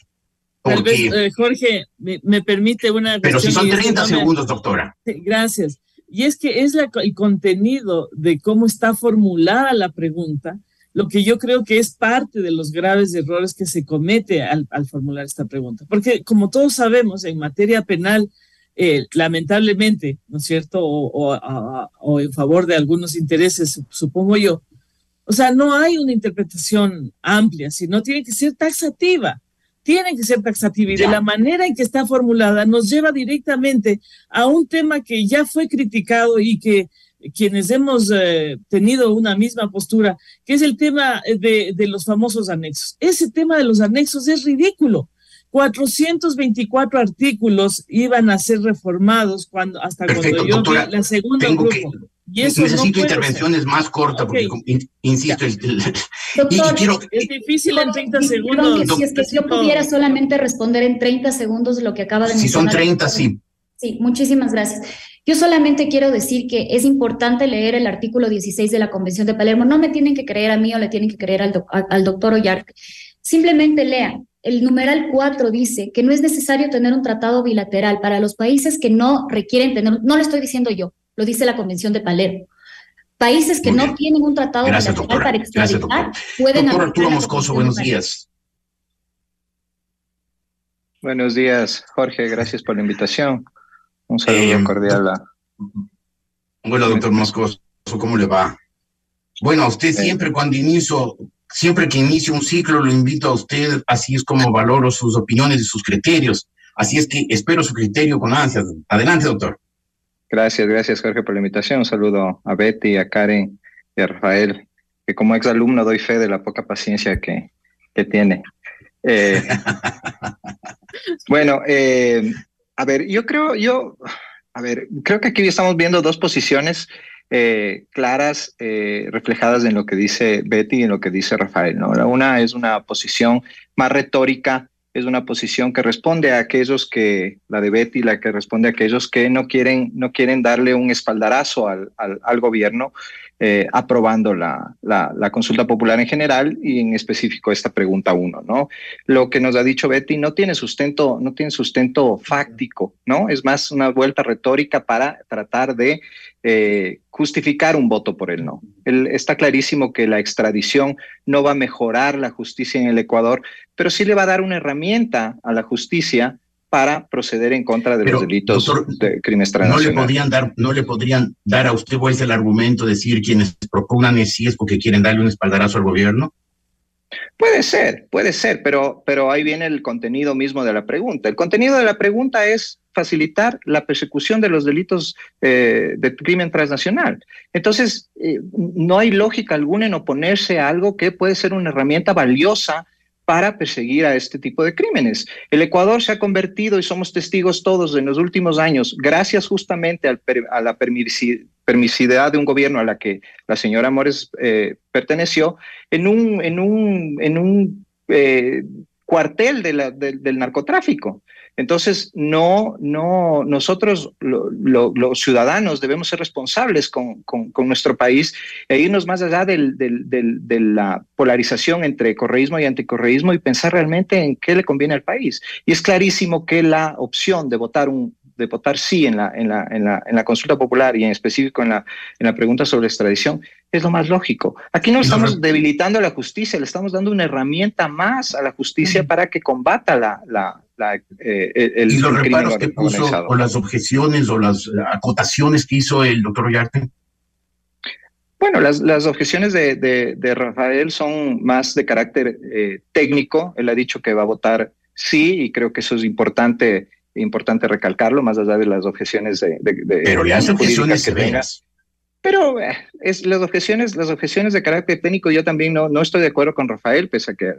[SPEAKER 5] Tal vez, eh, Jorge, me, permite una...
[SPEAKER 4] Pero si son 30 segundos, doctora.
[SPEAKER 5] Gracias. Y es que es el contenido de cómo está formulada la pregunta, lo que yo creo que es parte de los graves errores que se comete al, formular esta pregunta. Porque como todos sabemos, en materia penal, eh, lamentablemente, ¿no es cierto? O, en favor de algunos intereses, supongo yo. O sea, no hay una interpretación amplia, sino tiene que ser taxativa. Tiene que ser taxativa y de la manera en que está formulada nos lleva directamente a un tema que ya fue criticado y que quienes hemos eh, tenido una misma postura, que es el tema de, de los famosos anexos. Ese tema de los anexos es ridículo 424 artículos iban a ser reformados cuando hasta cuando yo vi la segunda grupo.
[SPEAKER 4] Y eso necesito intervenciones más cortas porque insisto
[SPEAKER 6] el, quiero, es difícil en 30 segundos. si es que yo pudiera solamente responder en 30 segundos lo que acaba de
[SPEAKER 4] mencionar. Si son 30, sí.
[SPEAKER 6] Sí, muchísimas gracias. Yo solamente quiero decir que es importante leer el artículo 16 de la Convención de Palermo. No me tienen que creer a mí o le tienen que creer al, al doctor Ollarque. Simplemente lean el numeral 4 dice que no es necesario tener un tratado bilateral para los países que no requieren tener, no lo estoy diciendo yo, lo dice la Convención de Palermo. Países que no tienen un tratado bilateral para extraditar pueden...
[SPEAKER 4] Doctor Arturo Moscoso, buenos días.
[SPEAKER 9] Buenos días, Jorge, gracias por la invitación. Un saludo eh, cordial a...
[SPEAKER 4] Bueno, doctor Moscoso, ¿cómo le va? Bueno, usted siempre cuando inicio Siempre que inicio un ciclo lo invito a usted, así es como valoro sus opiniones y sus criterios. Así es que espero su criterio con ansias. Adelante, doctor.
[SPEAKER 9] Gracias, gracias Jorge por la invitación. Un saludo a Betty, a Karen y a Rafael, que como exalumno doy fe de la poca paciencia que, que tiene. Eh, (laughs) bueno, eh, a ver, yo creo, yo, a ver, creo que aquí estamos viendo dos posiciones eh, claras eh, reflejadas en lo que dice Betty y en lo que dice Rafael. ¿no? una es una posición más retórica, es una posición que responde a aquellos que, la de Betty, la que responde a aquellos que no quieren, no quieren darle un espaldarazo al, al, gobierno eh, aprobando la, consulta popular en general y en específico esta pregunta uno, ¿no? Lo que nos ha dicho Betty no tiene sustento, no tiene sustento fáctico, ¿no? Es más una vuelta retórica para tratar de eh, justificar un voto por el no. está clarísimo que la extradición no va a mejorar la justicia en el Ecuador, pero sí le va a dar una herramienta a la justicia para proceder en contra de los delitos de crímenes
[SPEAKER 4] transnacionales. No le podrían dar, no le podrían dar a usted es el argumento decir quienes propugnan es si es porque quieren darle un espaldarazo al gobierno.
[SPEAKER 9] Puede ser, puede ser, pero, pero ahí viene el contenido mismo de la pregunta. El contenido de la pregunta es facilitar la persecución de los delitos eh, de crimen transnacional. Entonces, eh, no hay lógica alguna en oponerse a algo que puede ser una herramienta valiosa para perseguir a este tipo de crímenes. El Ecuador se ha convertido, y somos testigos todos en los últimos años, gracias justamente a la permisividad de un gobierno a la que la señora Mores eh, perteneció, en un, un cuartel del narcotráfico. Entonces, no, no, nosotros los ciudadanos debemos ser responsables con, nuestro país e irnos más allá de la polarización entre correísmo y anticorreísmo y pensar realmente en qué le conviene al país. Y es clarísimo que la opción de votar un, de votar sí en la, en la, en la, en la consulta popular y en específico en la, en la pregunta sobre extradición es lo más lógico. Aquí no estamos debilitando la justicia, le estamos dando una herramienta más a la justicia para que combata la, la,
[SPEAKER 4] eh, el, ¿Y los reparos que puso o las objeciones o las acotaciones que hizo el doctor Ollarte?
[SPEAKER 9] Bueno, las, las objeciones de, de, Rafael son más de carácter eh, técnico. Él ha dicho que va a votar sí y creo que eso es importante importante recalcarlo, más allá de las objeciones de,
[SPEAKER 4] Pero le hace objeciones que
[SPEAKER 9] vengas. Pero eh, es, las, objeciones, las objeciones de carácter técnico, yo también no, no estoy de acuerdo con Rafael, pese a que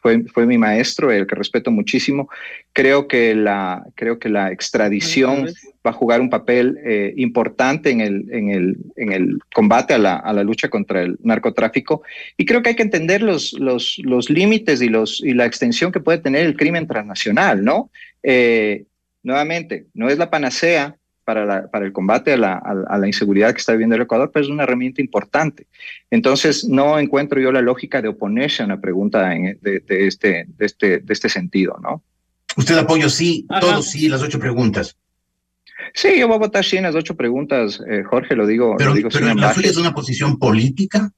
[SPEAKER 9] fue, fue mi maestro, el que respeto muchísimo. Creo que la, creo que la extradición va a jugar un papel eh, importante en el, en, el, en el combate a la, a la, lucha contra el narcotráfico. Y creo que hay que entender los, los, los límites y, los, y la extensión que puede tener el crimen transnacional, ¿no? Eh, nuevamente, no es la panacea, para, para el combate a la, a, la, inseguridad que está viviendo el Ecuador, pero es una herramienta importante. Entonces, no encuentro yo la lógica de oponerse a una pregunta en, de, de, este, de, este, de este sentido, ¿no?
[SPEAKER 4] ¿Usted apoya sí, todos sí, las ocho preguntas?
[SPEAKER 9] Sí, yo voy a votar sí en las ocho preguntas, eh, Jorge, lo digo.
[SPEAKER 4] Pero,
[SPEAKER 9] lo digo
[SPEAKER 4] pero la suya es una posición política.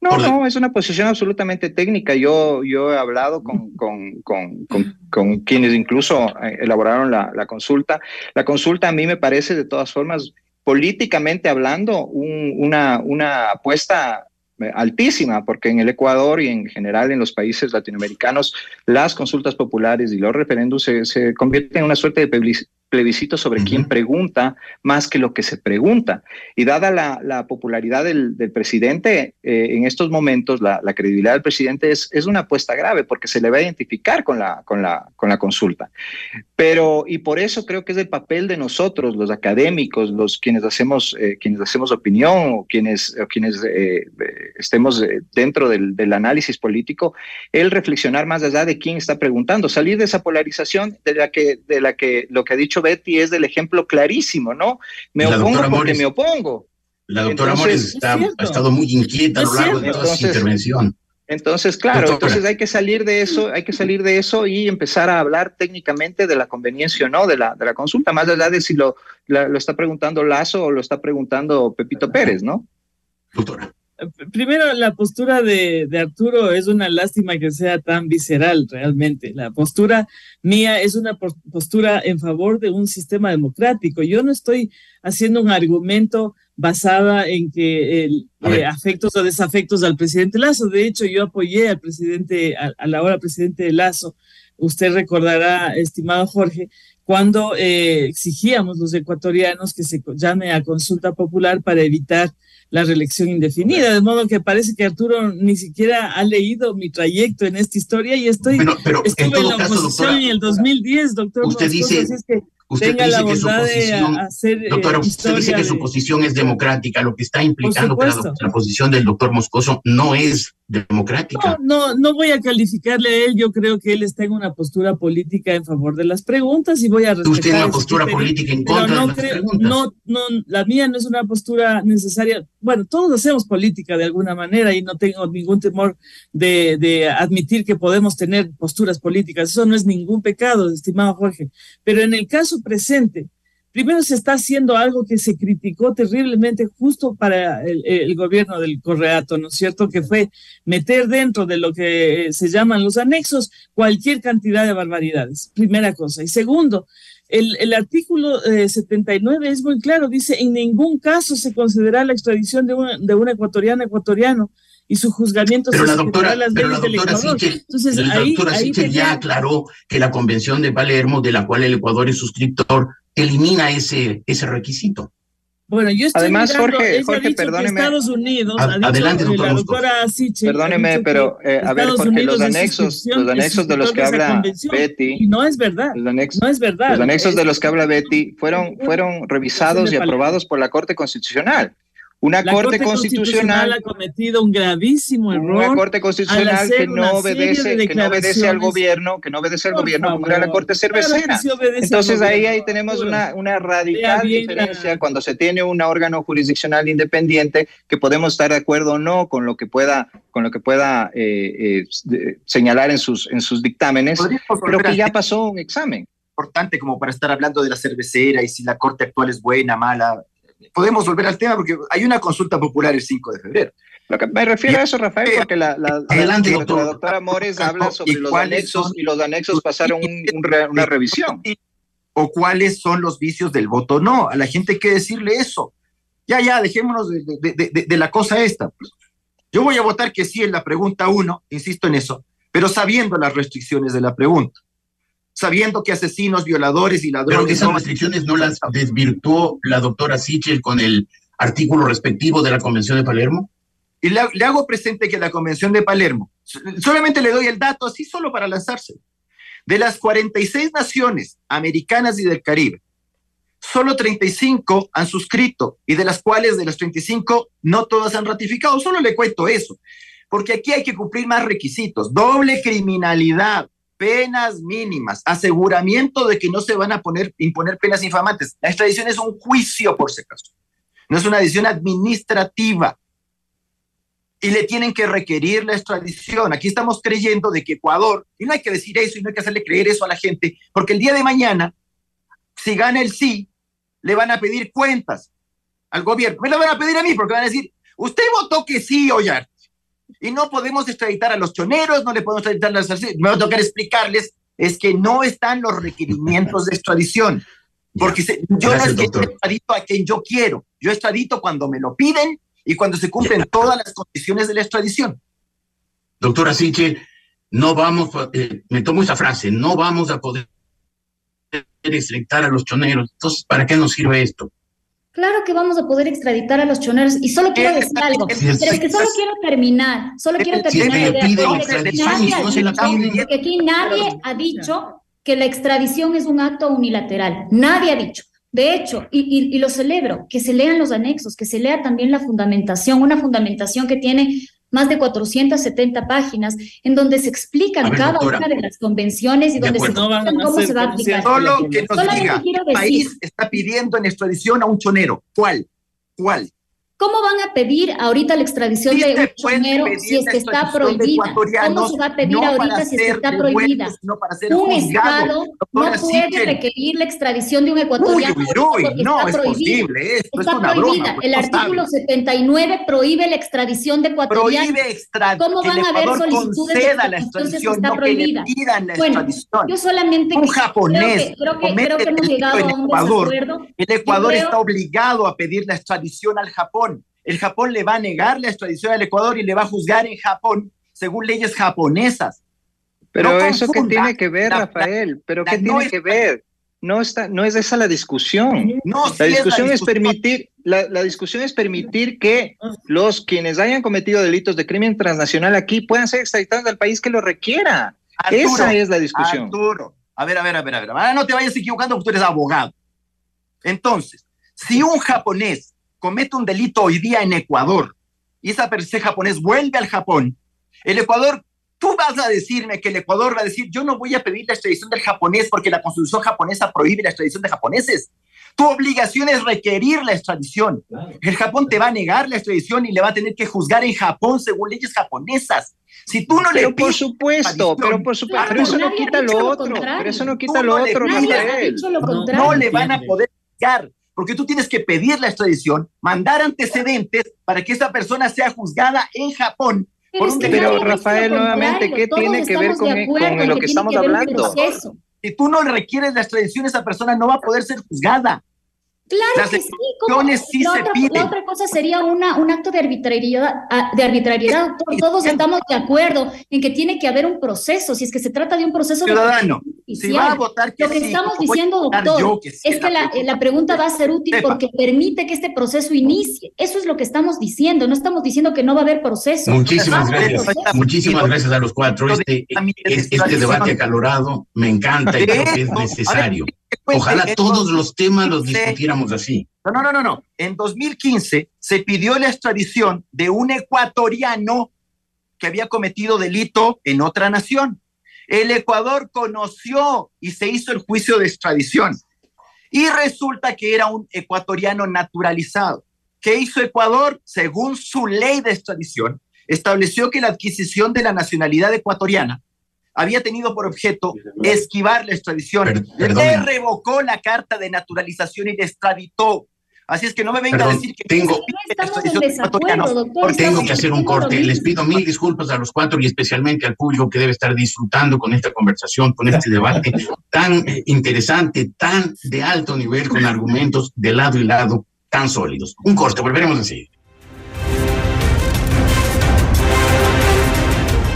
[SPEAKER 9] No, no, es una posición absolutamente técnica. Yo, yo he hablado con, con, con, con quienes incluso eh, elaboraron la, la, consulta. La consulta a mí me parece, de todas formas, políticamente hablando, un, una, una apuesta eh, altísima, porque en el Ecuador y en general en los países latinoamericanos, las consultas populares y los referéndums se, se convierten en una suerte de plebiscito sobre quién pregunta más que lo que se pregunta. Y dada la, popularidad del, presidente, eh, en estos momentos la, credibilidad del presidente es, es, una apuesta grave porque se le va a identificar con la, con la, con la consulta. Pero, y por eso creo que es el papel de nosotros, los académicos, los quienes hacemos, eh, quienes hacemos opinión o quienes, quienes eh, estemos dentro del, del análisis político, el reflexionar más allá de quién está preguntando, salir de esa polarización de la que, de la que lo que ha dicho Betty es del ejemplo clarísimo, ¿no? Me opongo porque me opongo.
[SPEAKER 4] La doctora Mores ha estado muy inquieta a lo largo de toda su intervención.
[SPEAKER 9] Entonces, claro, entonces hay que salir de eso, hay que salir de eso y empezar a hablar técnicamente de la conveniencia o no de la, de la consulta, más allá de si lo, lo está preguntando Lazo o lo está preguntando Pepito Pérez, ¿no?
[SPEAKER 4] Doctora.
[SPEAKER 5] Primero, la postura de, de, Arturo es una lástima que sea tan visceral realmente. La postura mía es una postura en favor de un sistema democrático. Yo no estoy haciendo un argumento basada en que el, eh, afectos o desafectos al presidente Lazo. De hecho, yo apoyé al presidente, a, a la hora presidente Lazo. Usted recordará, estimado Jorge, cuando eh, exigíamos los ecuatorianos que se llame a consulta popular para evitar la reelección indefinida, de modo que parece que Arturo ni siquiera ha leído mi trayecto en esta historia y estoy
[SPEAKER 4] pero,
[SPEAKER 5] estuve en, la oposición en el 2010, doctor.
[SPEAKER 4] Usted dice, Usted
[SPEAKER 5] tenga
[SPEAKER 4] dice
[SPEAKER 5] la
[SPEAKER 4] que su posición,
[SPEAKER 5] hacer,
[SPEAKER 4] eh, doctora, usted dice que su posición es democrática, lo que está implicando que la, la, posición del doctor Moscoso no es democrática.
[SPEAKER 5] No, no, no voy a calificarle a él, yo creo que él está en una postura política en favor de las preguntas y voy a respetar.
[SPEAKER 4] Usted una postura política en contra
[SPEAKER 5] no
[SPEAKER 4] de las
[SPEAKER 5] creo,
[SPEAKER 4] preguntas.
[SPEAKER 5] No, no, la mía no es una postura necesaria. Bueno, todos hacemos política de alguna manera y no tengo ningún temor de, de admitir que podemos tener posturas políticas. Eso no es ningún pecado, estimado Jorge. Pero en el caso presente, primero se está haciendo algo que se criticó terriblemente justo para el, gobierno del Correato, ¿no es cierto? Que fue meter dentro de lo que se llaman los anexos cualquier cantidad de barbaridades, primera cosa. Y segundo, el, artículo eh, 79 es muy claro, dice, en ningún caso se considera la extradición de un, de un ecuatoriano ecuatoriano y su juzgamiento
[SPEAKER 4] pero se la doctora, las pero la doctora Sichel, Entonces, la ahí, doctora ahí Sichel ya aclaró que la Convención de Palermo, de la cual el Ecuador es suscriptor, elimina ese, ese requisito.
[SPEAKER 5] Bueno, yo estoy
[SPEAKER 9] Además,
[SPEAKER 5] mirando,
[SPEAKER 9] Jorge, Jorge perdóneme.
[SPEAKER 5] Estados Unidos, ha dicho,
[SPEAKER 4] adelante, doctor
[SPEAKER 5] la doctora Sichel,
[SPEAKER 9] Perdóneme, pero eh, a ver, Jorge, los anexos, los anexos de los que habla Betty.
[SPEAKER 5] Y no es verdad.
[SPEAKER 9] Los anexos,
[SPEAKER 5] no es verdad.
[SPEAKER 9] Los anexos de los que habla Betty fueron, fueron revisados y aprobados por la Corte Constitucional. Una corte, constitucional,
[SPEAKER 5] ha cometido un gravísimo error.
[SPEAKER 9] Una corte constitucional que no obedece, que no obedece al gobierno, que no obedece al gobierno, como era la corte cervecera. Entonces ahí, ahí tenemos una, una radical diferencia cuando se tiene un órgano jurisdiccional independiente que podemos estar de acuerdo o no con lo que pueda, con lo que pueda eh, eh, señalar en sus, en sus dictámenes, pero que ya pasó un examen.
[SPEAKER 7] Importante como para estar hablando de la cervecera y si la corte actual es buena, mala, podemos volver al tema porque hay una consulta popular el 5 de febrero.
[SPEAKER 9] Lo que me refiero a eso, Rafael, porque la, la, Adelante, la, doctora Mores habla sobre los anexos y los anexos pasaron una revisión.
[SPEAKER 7] O cuáles son los vicios del voto no. A la gente hay que decirle eso. Ya, ya, dejémonos de, de, de, la cosa esta. Yo voy a votar que sí en la pregunta 1, insisto en eso, pero sabiendo las restricciones de la pregunta sabiendo que asesinos, violadores y ladrones...
[SPEAKER 4] Pero esas restricciones no las desvirtuó la doctora Sichel con el artículo respectivo de la Convención de Palermo.
[SPEAKER 7] Y le, hago presente que la Convención de Palermo, solamente le doy el dato así solo para lanzarse, de las 46 naciones americanas y del Caribe, solo 35 han suscrito y de las cuales de las 35 no todas han ratificado. Solo le cuento eso, porque aquí hay que cumplir más requisitos. Doble criminalidad, penas mínimas, aseguramiento de que no se van a poner, imponer penas infamantes. La extradición es un juicio, por si acaso. No es una decisión administrativa. Y le tienen que requerir la extradición. Aquí estamos creyendo de que Ecuador, y no hay que decir eso y no hay que hacerle creer eso a la gente, porque el día de mañana, si gana el sí, le van a pedir cuentas al gobierno. Me lo van a pedir a mí porque van a decir, usted votó que sí, Ollar y no podemos extraditar a los choneros, no le podemos extraditar a las... Me va a tocar explicarles, es que no están los requerimientos de extradición. Porque yo no es que extradito a quien yo quiero, yo extradito cuando me lo piden y cuando se cumplen todas las condiciones de la extradición.
[SPEAKER 4] Doctora Sinche, no vamos, eh, me tomo esa frase, no vamos a poder extraditar a los choneros. Entonces, ¿para qué nos sirve esto?
[SPEAKER 6] Claro que vamos a poder extraditar a los choneros. Y solo quiero decir algo, pero es que solo quiero terminar, solo quiero terminar Porque aquí nadie ha dicho que la extradición es un acto unilateral. Nadie ha dicho. De hecho, y, y, lo celebro, que se lean los anexos, que se lea también la fundamentación, una fundamentación que tiene más de 470 páginas, en donde se explican cada una de las convenciones y donde se explican cómo se va a aplicar.
[SPEAKER 7] Solo que nos diga, el país está pidiendo en extradición a un chonero. ¿Cuál? ¿Cuál?
[SPEAKER 6] ¿Cómo van a pedir ahorita la extradición de un si es que está prohibida? ¿Cómo se va a pedir ahorita si es que está prohibida? un Estado no puede requerir la extradición de un ecuatoriano
[SPEAKER 7] uy, uy, no, es posible, esto
[SPEAKER 6] está
[SPEAKER 7] es una
[SPEAKER 6] prohibida. el artículo 79 prohíbe la extradición de ecuatorianos.
[SPEAKER 7] Prohíbe
[SPEAKER 6] ¿Cómo van a haber solicitudes de
[SPEAKER 7] la extradición, está no prohibida? Que le pidan la bueno,
[SPEAKER 6] yo solamente
[SPEAKER 7] un japonés
[SPEAKER 6] creo que, creo que, hemos llegado a un Ecuador,
[SPEAKER 7] El Ecuador está obligado a pedir la extradición al Japón el Japón le va a negar la extradición al Ecuador y le va a juzgar en Japón según leyes japonesas.
[SPEAKER 9] Pero eso qué tiene que ver, Rafael, pero qué tiene que ver. No está, no es esa la discusión. No, la, discusión es, permitir, la, discusión es permitir que los quienes hayan cometido delitos de crimen transnacional aquí puedan ser extraditados al país que lo requiera. esa es la discusión.
[SPEAKER 7] Arturo, a ver, a ver, a ver, a ver. Ahora no te vayas equivocando porque tú eres abogado. Entonces, si un japonés comete un delito hoy día en Ecuador. Y esa persona japonés vuelve al Japón, el Ecuador, tú vas a decirme que el Ecuador va a decir, yo no voy a pedir la extradición del japonés porque la constitución japonesa prohíbe la extradición de japoneses. Tu obligación es requerir la extradición. El Japón te va a negar la extradición y le va a tener que juzgar en Japón según leyes japonesas. Si tú no
[SPEAKER 9] pero le por supuesto, pero por supuesto, pero eso no quita lo, otro, pero eso no quita lo otro,
[SPEAKER 7] No, le van a poder juzgar porque tú tienes que pedir la extradición, mandar antecedentes para que esa persona sea juzgada en Japón.
[SPEAKER 9] Pero, Rafael, nuevamente, ¿qué tiene que ver con, con lo que, estamos hablando?
[SPEAKER 7] Si tú no requieres la extradición, esa persona no va a poder ser juzgada.
[SPEAKER 6] Claro que sí. Sí la, otra, la, otra, cosa sería una, un acto de arbitrariedad. Ah, de arbitrariedad. Todos estamos de acuerdo en que tiene que haber un proceso. Si es que se trata de un proceso
[SPEAKER 7] ciudadano, si va a votar
[SPEAKER 6] que Lo que estamos diciendo, doctor, es que la, la, pregunta va a ser útil porque permite que este proceso inicie. Eso es lo que estamos diciendo. No estamos diciendo que no va a haber proceso.
[SPEAKER 4] Muchísimas gracias. Muchísimas gracias a los cuatro. Este, este debate acalorado me encanta y creo que es (laughs) necesario. Ojalá todos los temas los discutiéramos así.
[SPEAKER 7] No, no, no, no. En 2015 se pidió la extradición de un ecuatoriano que había cometido delito en otra nación. El Ecuador conoció y se hizo el juicio de extradición. Y resulta que era un ecuatoriano naturalizado. ¿Qué hizo Ecuador? Según su ley de extradición, estableció que la adquisición de la nacionalidad ecuatoriana había tenido por objeto esquivar la extradición. Le revocó la carta de naturalización y le extraditó. Así es que no me venga a decir que
[SPEAKER 4] tengo, tengo que hacer un corte. Les pido mil disculpas a los cuatro y especialmente al público que debe estar disfrutando con esta conversación, con este debate tan interesante, tan de alto nivel, con argumentos de lado y lado tan sólidos. Un corte, volveremos a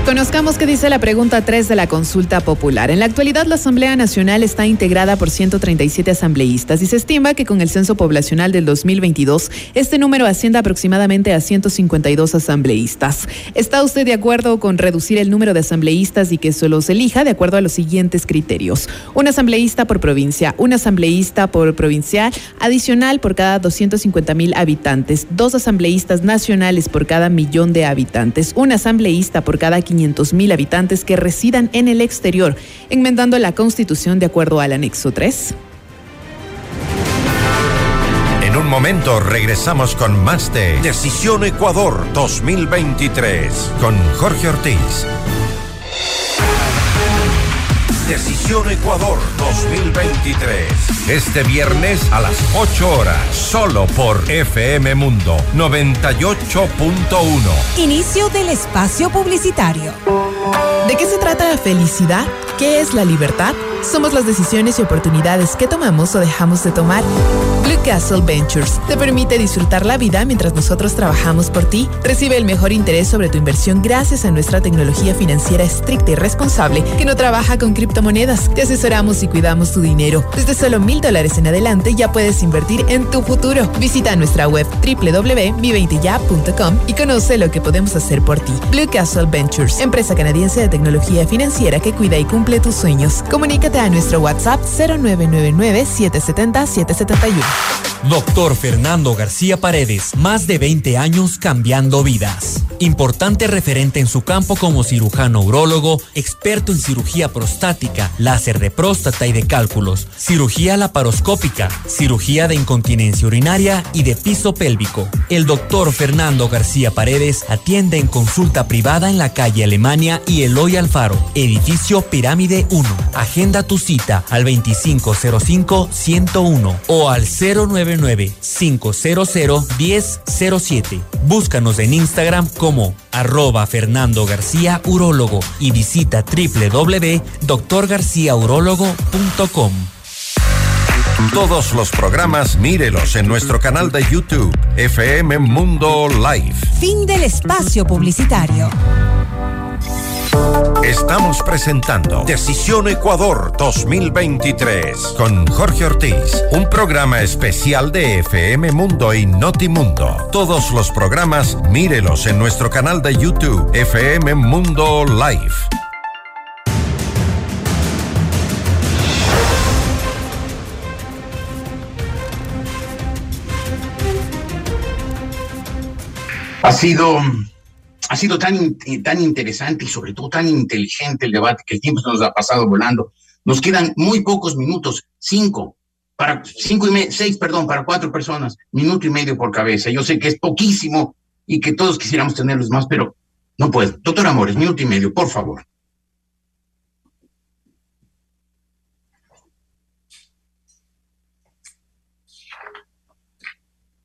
[SPEAKER 3] Conozcamos qué dice la pregunta 3 de la consulta popular. En la actualidad, la Asamblea Nacional está integrada por 137 asambleístas y se estima que con el censo poblacional del 2022, este número asciende aproximadamente a 152 asambleístas. ¿Está usted de acuerdo con reducir el número de asambleístas y que se elija de acuerdo a los siguientes criterios? Un asambleísta por provincia, un asambleísta por provincial adicional por cada 250 mil habitantes, dos asambleístas nacionales por cada millón de habitantes, un asambleísta por cada 500 mil habitantes que residan en el exterior, enmendando la Constitución de acuerdo al anexo 3?
[SPEAKER 1] En un momento regresamos con más de Decisión Ecuador 2023 con Jorge Ortiz. Decisión Ecuador 2023. Este viernes a las 8 horas, solo por FM Mundo 98.1.
[SPEAKER 8] Inicio del espacio publicitario.
[SPEAKER 3] ¿De qué se trata la felicidad? ¿Qué es la libertad? Somos las decisiones y oportunidades que tomamos o dejamos de tomar. Blue Castle Ventures te permite disfrutar la vida mientras nosotros trabajamos por ti. Recibe el mejor interés sobre tu inversión gracias a nuestra tecnología financiera estricta y responsable que no trabaja con criptomonedas. Te asesoramos y cuidamos tu dinero. Desde solo mil dólares en adelante ya puedes invertir en tu futuro. Visita nuestra web www.mi20ya.com y conoce lo que podemos hacer por ti. Blue Castle Ventures, empresa canadiense de tecnología financiera que cuida y cumple tus sueños. Comunícate a nuestro WhatsApp 0999-770-771.
[SPEAKER 2] Doctor Fernando García Paredes, más de 20 años cambiando vidas. Importante referente en su campo como cirujano urólogo, experto en cirugía prostática, láser de próstata y de cálculos, cirugía laparoscópica, cirugía de incontinencia urinaria y de piso pélvico. El doctor Fernando García Paredes atiende en consulta privada en la calle Alemania y Eloy Alfaro, edificio Pirámide 1. Agenda tu cita al 2505-101 o al 099-500-1007. Búscanos en Instagram como arroba Fernando García Urólogo y visita www.doctorgarciaurologo.com.
[SPEAKER 1] Todos los programas mírelos en nuestro canal de YouTube, FM Mundo Live.
[SPEAKER 8] Fin del espacio publicitario.
[SPEAKER 1] Estamos presentando Decisión Ecuador 2023 con Jorge Ortiz, un programa especial de FM Mundo y Notimundo. Todos los programas mírelos en nuestro canal de YouTube, FM Mundo Live.
[SPEAKER 4] Ha sido ha sido tan, tan interesante y sobre todo tan inteligente el debate que el tiempo se nos ha pasado volando. Nos quedan muy pocos minutos, cinco, para cinco y medio, seis, perdón, para cuatro personas, minuto y medio por cabeza. Yo sé que es poquísimo y que todos quisiéramos tenerlos más, pero no puedo. Doctor Amores, minuto y medio, por favor.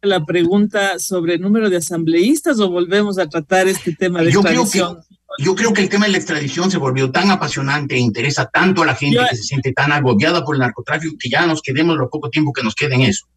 [SPEAKER 5] La pregunta sobre el número de asambleístas o volvemos a tratar este tema de
[SPEAKER 4] yo
[SPEAKER 5] extradición?
[SPEAKER 4] Creo que, yo creo que el tema de la extradición se volvió tan apasionante e interesa tanto a la gente que se siente tan agobiada por el narcotráfico que ya nos quedemos lo poco tiempo que nos quede en eso.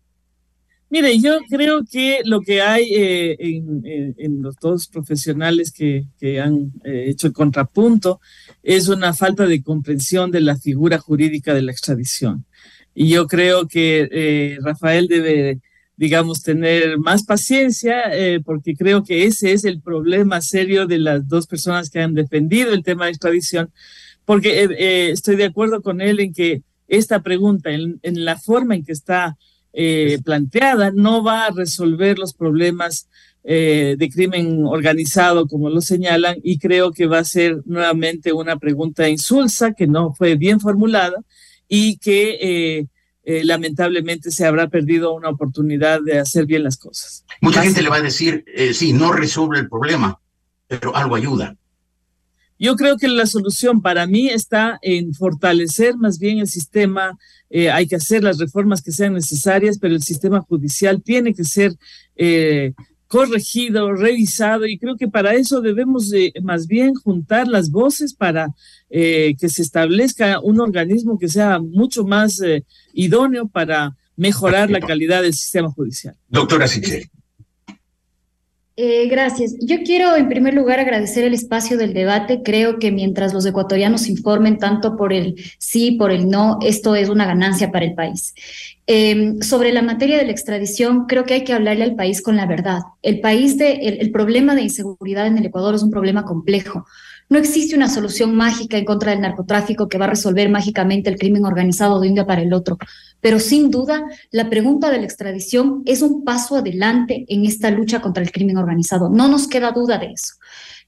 [SPEAKER 5] Mire, yo creo que lo que hay eh, en, los dos profesionales que, que han eh, hecho el contrapunto es una falta de comprensión de la figura jurídica de la extradición. Y yo creo que eh, Rafael debe digamos, tener más paciencia, eh, porque creo que ese es el problema serio de las dos personas que han defendido el tema de extradición, porque eh, eh, estoy de acuerdo con él en que esta pregunta, en, la forma en que está eh, planteada no va a resolver los problemas eh, de crimen organizado, como lo señalan, y creo que va a ser nuevamente una pregunta insulsa, que no fue bien formulada y que eh, lamentablemente se habrá perdido una oportunidad de hacer bien las cosas.
[SPEAKER 4] Mucha gente le va a decir, sí, no resuelve el problema, pero algo ayuda.
[SPEAKER 5] Yo creo que la solución para mí está en fortalecer más bien el sistema. Eh, hay que hacer las reformas que sean necesarias, pero el sistema judicial tiene que ser eh, corregido, revisado, y creo que para eso debemos más bien juntar las voces para eh, que se establezca un organismo que sea mucho más idóneo para mejorar la calidad del sistema judicial.
[SPEAKER 4] Doctora Sichel.
[SPEAKER 6] Eh, gracias. Yo quiero en primer lugar agradecer el espacio del debate. Creo que mientras los ecuatorianos informen tanto por el sí, por el no, esto es una ganancia para el país. Em, sobre la materia de la extradición, creo que hay que hablarle al país con la verdad. El país de, el problema de inseguridad en el Ecuador es un problema complejo. No existe una solución mágica en contra del narcotráfico que va a resolver mágicamente el crimen organizado de un día para el otro. Pero sin duda, la pregunta de la extradición es un paso adelante en esta lucha contra el crimen organizado. No nos queda duda de eso.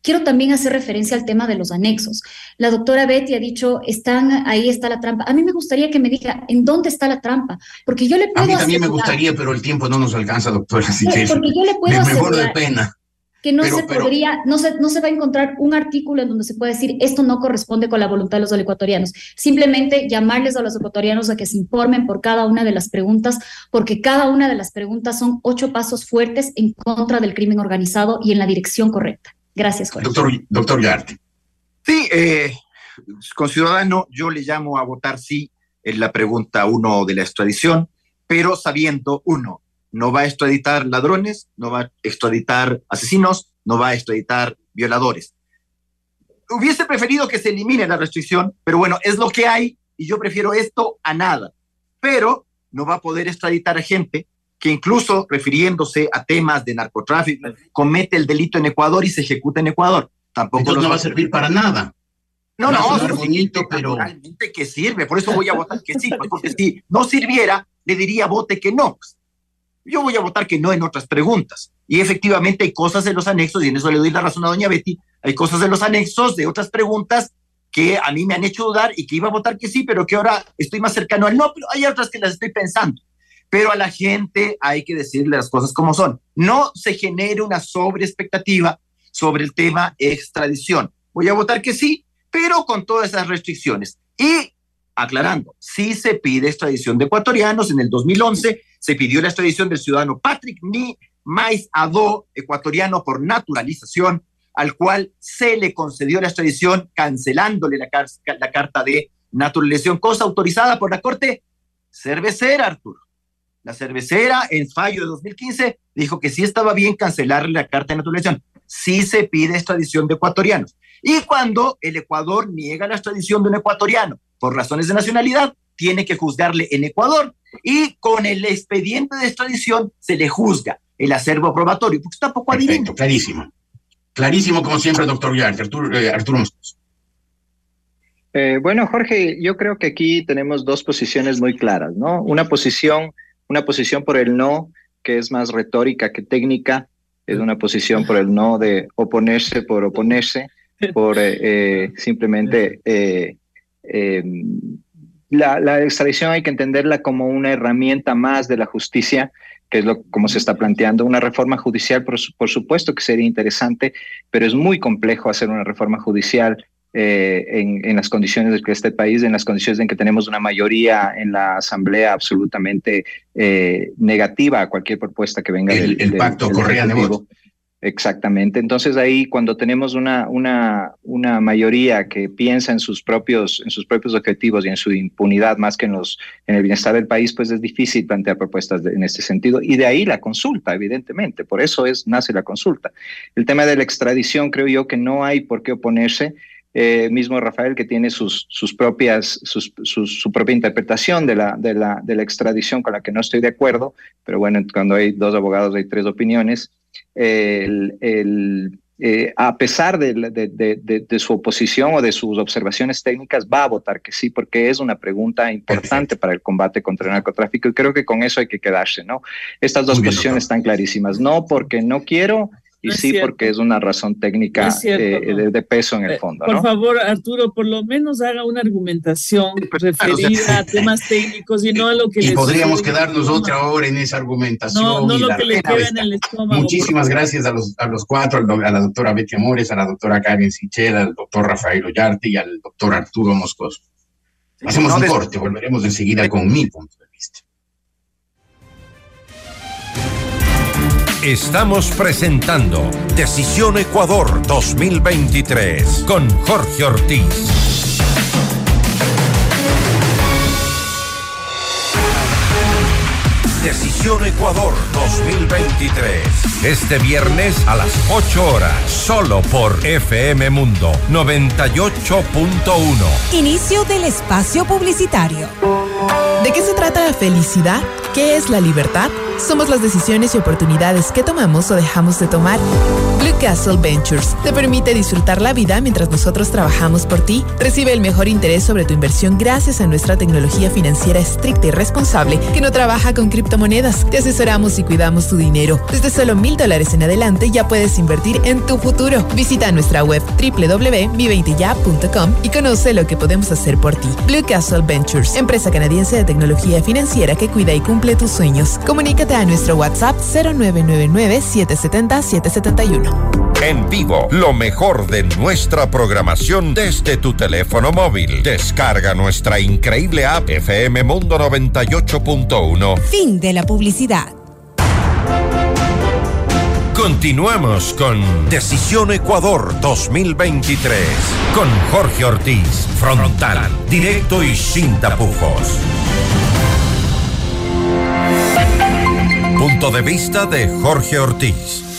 [SPEAKER 6] Quiero también hacer referencia al tema de los anexos. La doctora Betty ha dicho, están, ahí está la trampa. A mí me gustaría que me diga, ¿en dónde está la trampa? Porque yo le puedo
[SPEAKER 4] A mí también me gustaría, pero el tiempo no nos alcanza, doctora. Así que porque yo le puedo me, de pena
[SPEAKER 6] que no se podría, no se, no se va a encontrar un artículo en donde se puede decir esto no corresponde con la voluntad de los ecuatorianos. Simplemente llamarles a los ecuatorianos a que se informen por cada una de las preguntas, porque cada una de las preguntas son ocho pasos fuertes en contra del crimen organizado y en la dirección correcta. Gracias, Jorge.
[SPEAKER 4] Doctor, doctor Yarte.
[SPEAKER 7] Sí, eh, con Ciudadano yo le llamo a votar sí en la pregunta uno de la extradición, pero sabiendo, uno, no va a extraditar ladrones, no va a extraditar asesinos, no va a extraditar violadores. Hubiese preferido que se elimine la restricción, pero bueno, es lo que hay y yo prefiero esto a nada. Pero no va a poder extraditar a gente que incluso refiriéndose a temas de narcotráfico comete el delito en Ecuador y se ejecuta en Ecuador. Tampoco
[SPEAKER 4] no va a servir para nada.
[SPEAKER 7] No, no, no bonito, pero realmente que sirve, por eso voy a votar que sí, pues, porque si no sirviera, le diría vote que no. Yo voy a votar que no en otras preguntas. Y efectivamente hay cosas en los anexos, y en eso le doy la razón a doña Betty, hay cosas en los anexos de otras preguntas que a mí me han hecho dudar y que iba a votar que sí, pero que ahora estoy más cercano al no, pero hay otras que las estoy pensando. Pero a la gente hay que decirle las cosas como son. No se genere una sobreexpectativa sobre el tema extradición. Voy a votar que sí, pero con todas esas restricciones. Y aclarando, sí se pide extradición de ecuatorianos. En el 2011 se pidió la extradición del ciudadano Patrick Ni Mais Ado, ecuatoriano por naturalización, al cual se le concedió la extradición cancelándole la, la carta de naturalización, cosa autorizada por la Corte Cervecera, Arturo. La cervecera, en fallo de 2015, dijo que sí estaba bien cancelarle la carta de naturalización. Sí se pide extradición de ecuatorianos. Y cuando el Ecuador niega la extradición de un ecuatoriano por razones de nacionalidad, tiene que juzgarle en Ecuador y con el expediente de extradición se le juzga el acervo probatorio, porque está poco
[SPEAKER 4] Perfecto, clarísimo. Clarísimo, como siempre, doctor Yarte. Arturo, eh, Arturo
[SPEAKER 9] eh, bueno, Jorge, yo creo que aquí tenemos dos posiciones muy claras, ¿no? Una posición, una posición por el no, que es más retórica que técnica, es una posición por el no de oponerse por oponerse, por eh, simplemente Em, la, la, extradición hay que entenderla como una herramienta más de la justicia, que es lo como se está planteando. Una reforma judicial, por, por supuesto que sería interesante, pero es muy complejo hacer una reforma judicial eh, en, en, las condiciones de que este país, en las condiciones en que tenemos una mayoría en la Asamblea absolutamente eh, negativa a cualquier propuesta que venga
[SPEAKER 4] del, el pacto Correa de
[SPEAKER 9] Exactamente. Entonces ahí cuando tenemos una, una, una mayoría que piensa en sus propios, en sus propios objetivos y en su impunidad más que en los, en el bienestar del país, pues es difícil plantear propuestas en este sentido. Y de ahí la consulta, evidentemente. Por eso es, nace la consulta. El tema de la extradición, creo yo que no hay por qué oponerse. Eh, mismo Rafael que tiene sus, sus propias, sus, su propia interpretación de la, de, la, de la extradición con la que no estoy de acuerdo, pero bueno, cuando hay dos abogados hay tres opiniones el, eh, a pesar de, de, su oposición o de sus observaciones técnicas, va a votar que sí, porque es una pregunta importante para el combate contra el narcotráfico y creo que con eso hay que quedarse, ¿no? Estas dos posiciones están clarísimas, no porque no quiero y sí porque es una razón técnica eh, de, peso en el eh, fondo.
[SPEAKER 5] Por favor, Arturo, por lo menos haga una argumentación referida a (laughs) temas técnicos y no a lo que...
[SPEAKER 4] Y podríamos quedarnos otra hora en esa argumentación.
[SPEAKER 5] No, no lo que le queda en el estómago.
[SPEAKER 4] Muchísimas gracias a los, a los cuatro, a la doctora Betty Amores, a la doctora Karen Sichel, al doctor Rafael Ollarte y al doctor Arturo Moscoso. Hacemos un corte, volveremos enseguida con mi punto de vista.
[SPEAKER 1] Estamos presentando Decisión Ecuador 2023 con Jorge Ortiz. Decisión Ecuador 2023. Este viernes a las 8 horas, solo por FM Mundo 98.1.
[SPEAKER 8] Inicio del espacio publicitario.
[SPEAKER 3] ¿De qué se trata la felicidad? ¿Qué es la libertad? Somos las decisiones y oportunidades que tomamos o dejamos de tomar. Blue Castle Ventures te permite disfrutar la vida mientras nosotros trabajamos por ti. Recibe el mejor interés sobre tu inversión gracias a nuestra tecnología financiera estricta y responsable que no trabaja con criptomonedas. Te asesoramos y cuidamos tu dinero. Desde solo mil dólares en adelante ya puedes invertir en tu futuro. Visita nuestra web www.mi20ya.com y conoce lo que podemos hacer por ti. Blue Castle Ventures, empresa canadiense de tecnología financiera que cuida y cumple tus sueños. Comunícate a nuestro WhatsApp 0999-770-771.
[SPEAKER 1] En vivo, lo mejor de nuestra programación desde tu teléfono móvil. Descarga nuestra increíble app FM Mundo 98.1.
[SPEAKER 8] Fin de la publicidad.
[SPEAKER 1] Continuamos con Decisión Ecuador 2023 con Jorge Ortiz, frontal, directo y sin tapujos. Punto de vista de Jorge Ortiz.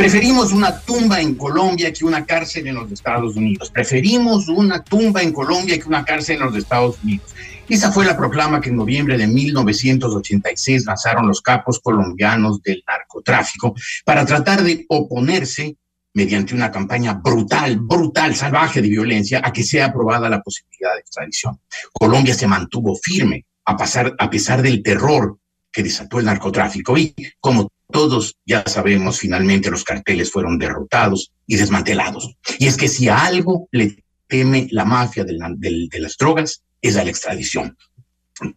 [SPEAKER 4] Preferimos una tumba en Colombia que una cárcel en los Estados Unidos. Preferimos una tumba en Colombia que una cárcel en los Estados Unidos. Esa fue la proclama que en noviembre de 1986 lanzaron los capos colombianos del narcotráfico para tratar de oponerse mediante una campaña brutal, brutal, salvaje de violencia, a que sea aprobada la posibilidad de extradición. Colombia se mantuvo firme a, pasar, a pesar del terror que desató el narcotráfico y, como todos ya sabemos, finalmente los carteles fueron derrotados y desmantelados. Y es que si a algo le teme la mafia de, las drogas, es a la extradición.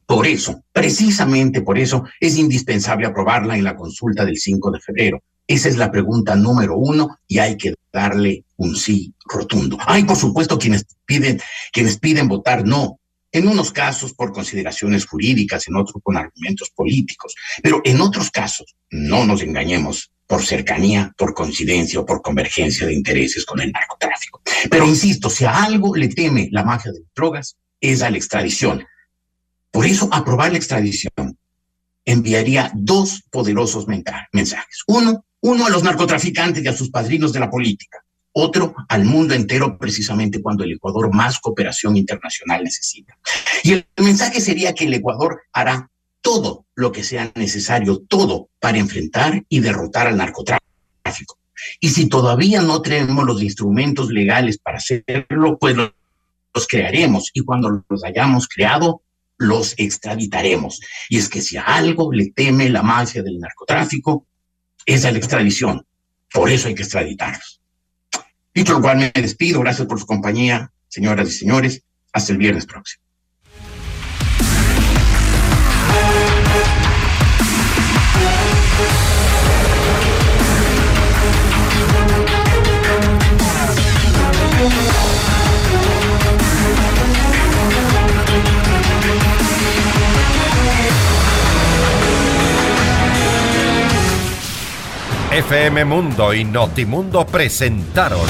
[SPEAKER 4] Por eso, precisamente por eso, es indispensable aprobarla en la consulta del 5 de febrero esa es la pregunta número uno y hay que darle un sí rotundo. Hay, por supuesto, quienes piden, quienes piden votar no. En unos casos por consideraciones jurídicas, en otros con argumentos políticos, pero en otros casos, no nos engañemos, por cercanía, por coincidencia o por convergencia de intereses con el narcotráfico. Pero insisto, si a algo le teme la mafia de las drogas, es a la extradición. Por eso, aprobar la extradición enviaría dos poderosos mensajes. Uno, uno a los narcotraficantes y a sus padrinos de la política, otro al mundo entero precisamente cuando el Ecuador más cooperación internacional necesita. Y el mensaje sería que el Ecuador hará todo lo que sea necesario, todo para enfrentar y derrotar al narcotráfico. Y si todavía no tenemos los instrumentos legales para hacerlo, pues los crearemos y cuando los hayamos creado, los extraditaremos. Y es que si a algo le teme la mafia del narcotráfico, es la extradición. Por eso hay que extraditarlos. Dicho lo cual, me despido. Gracias por su compañía, señoras y señores. Hasta el viernes próximo.
[SPEAKER 1] FM Mundo y Notimundo presentaron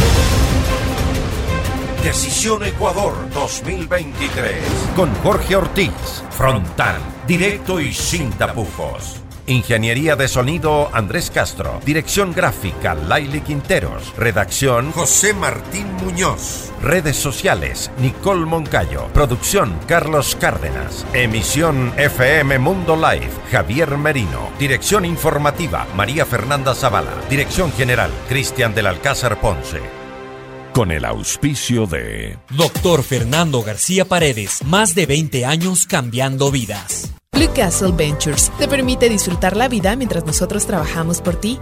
[SPEAKER 1] Decisión Ecuador 2023 con Jorge Ortiz, frontal, directo y sin tapujos. Ingeniería de sonido Andrés Castro. Dirección gráfica Laili Quinteros. Redacción José Martín Muñoz. Redes sociales Nicole Moncayo. Producción Carlos Cárdenas. Emisión FM Mundo Live Javier Merino. Dirección informativa María Fernanda Zavala. Dirección general Cristian del Alcázar Ponce
[SPEAKER 10] con el auspicio de
[SPEAKER 2] Doctor Fernando García Paredes, más de 20 años cambiando vidas.
[SPEAKER 3] Blue Castle Ventures te permite disfrutar la vida mientras nosotros trabajamos por ti.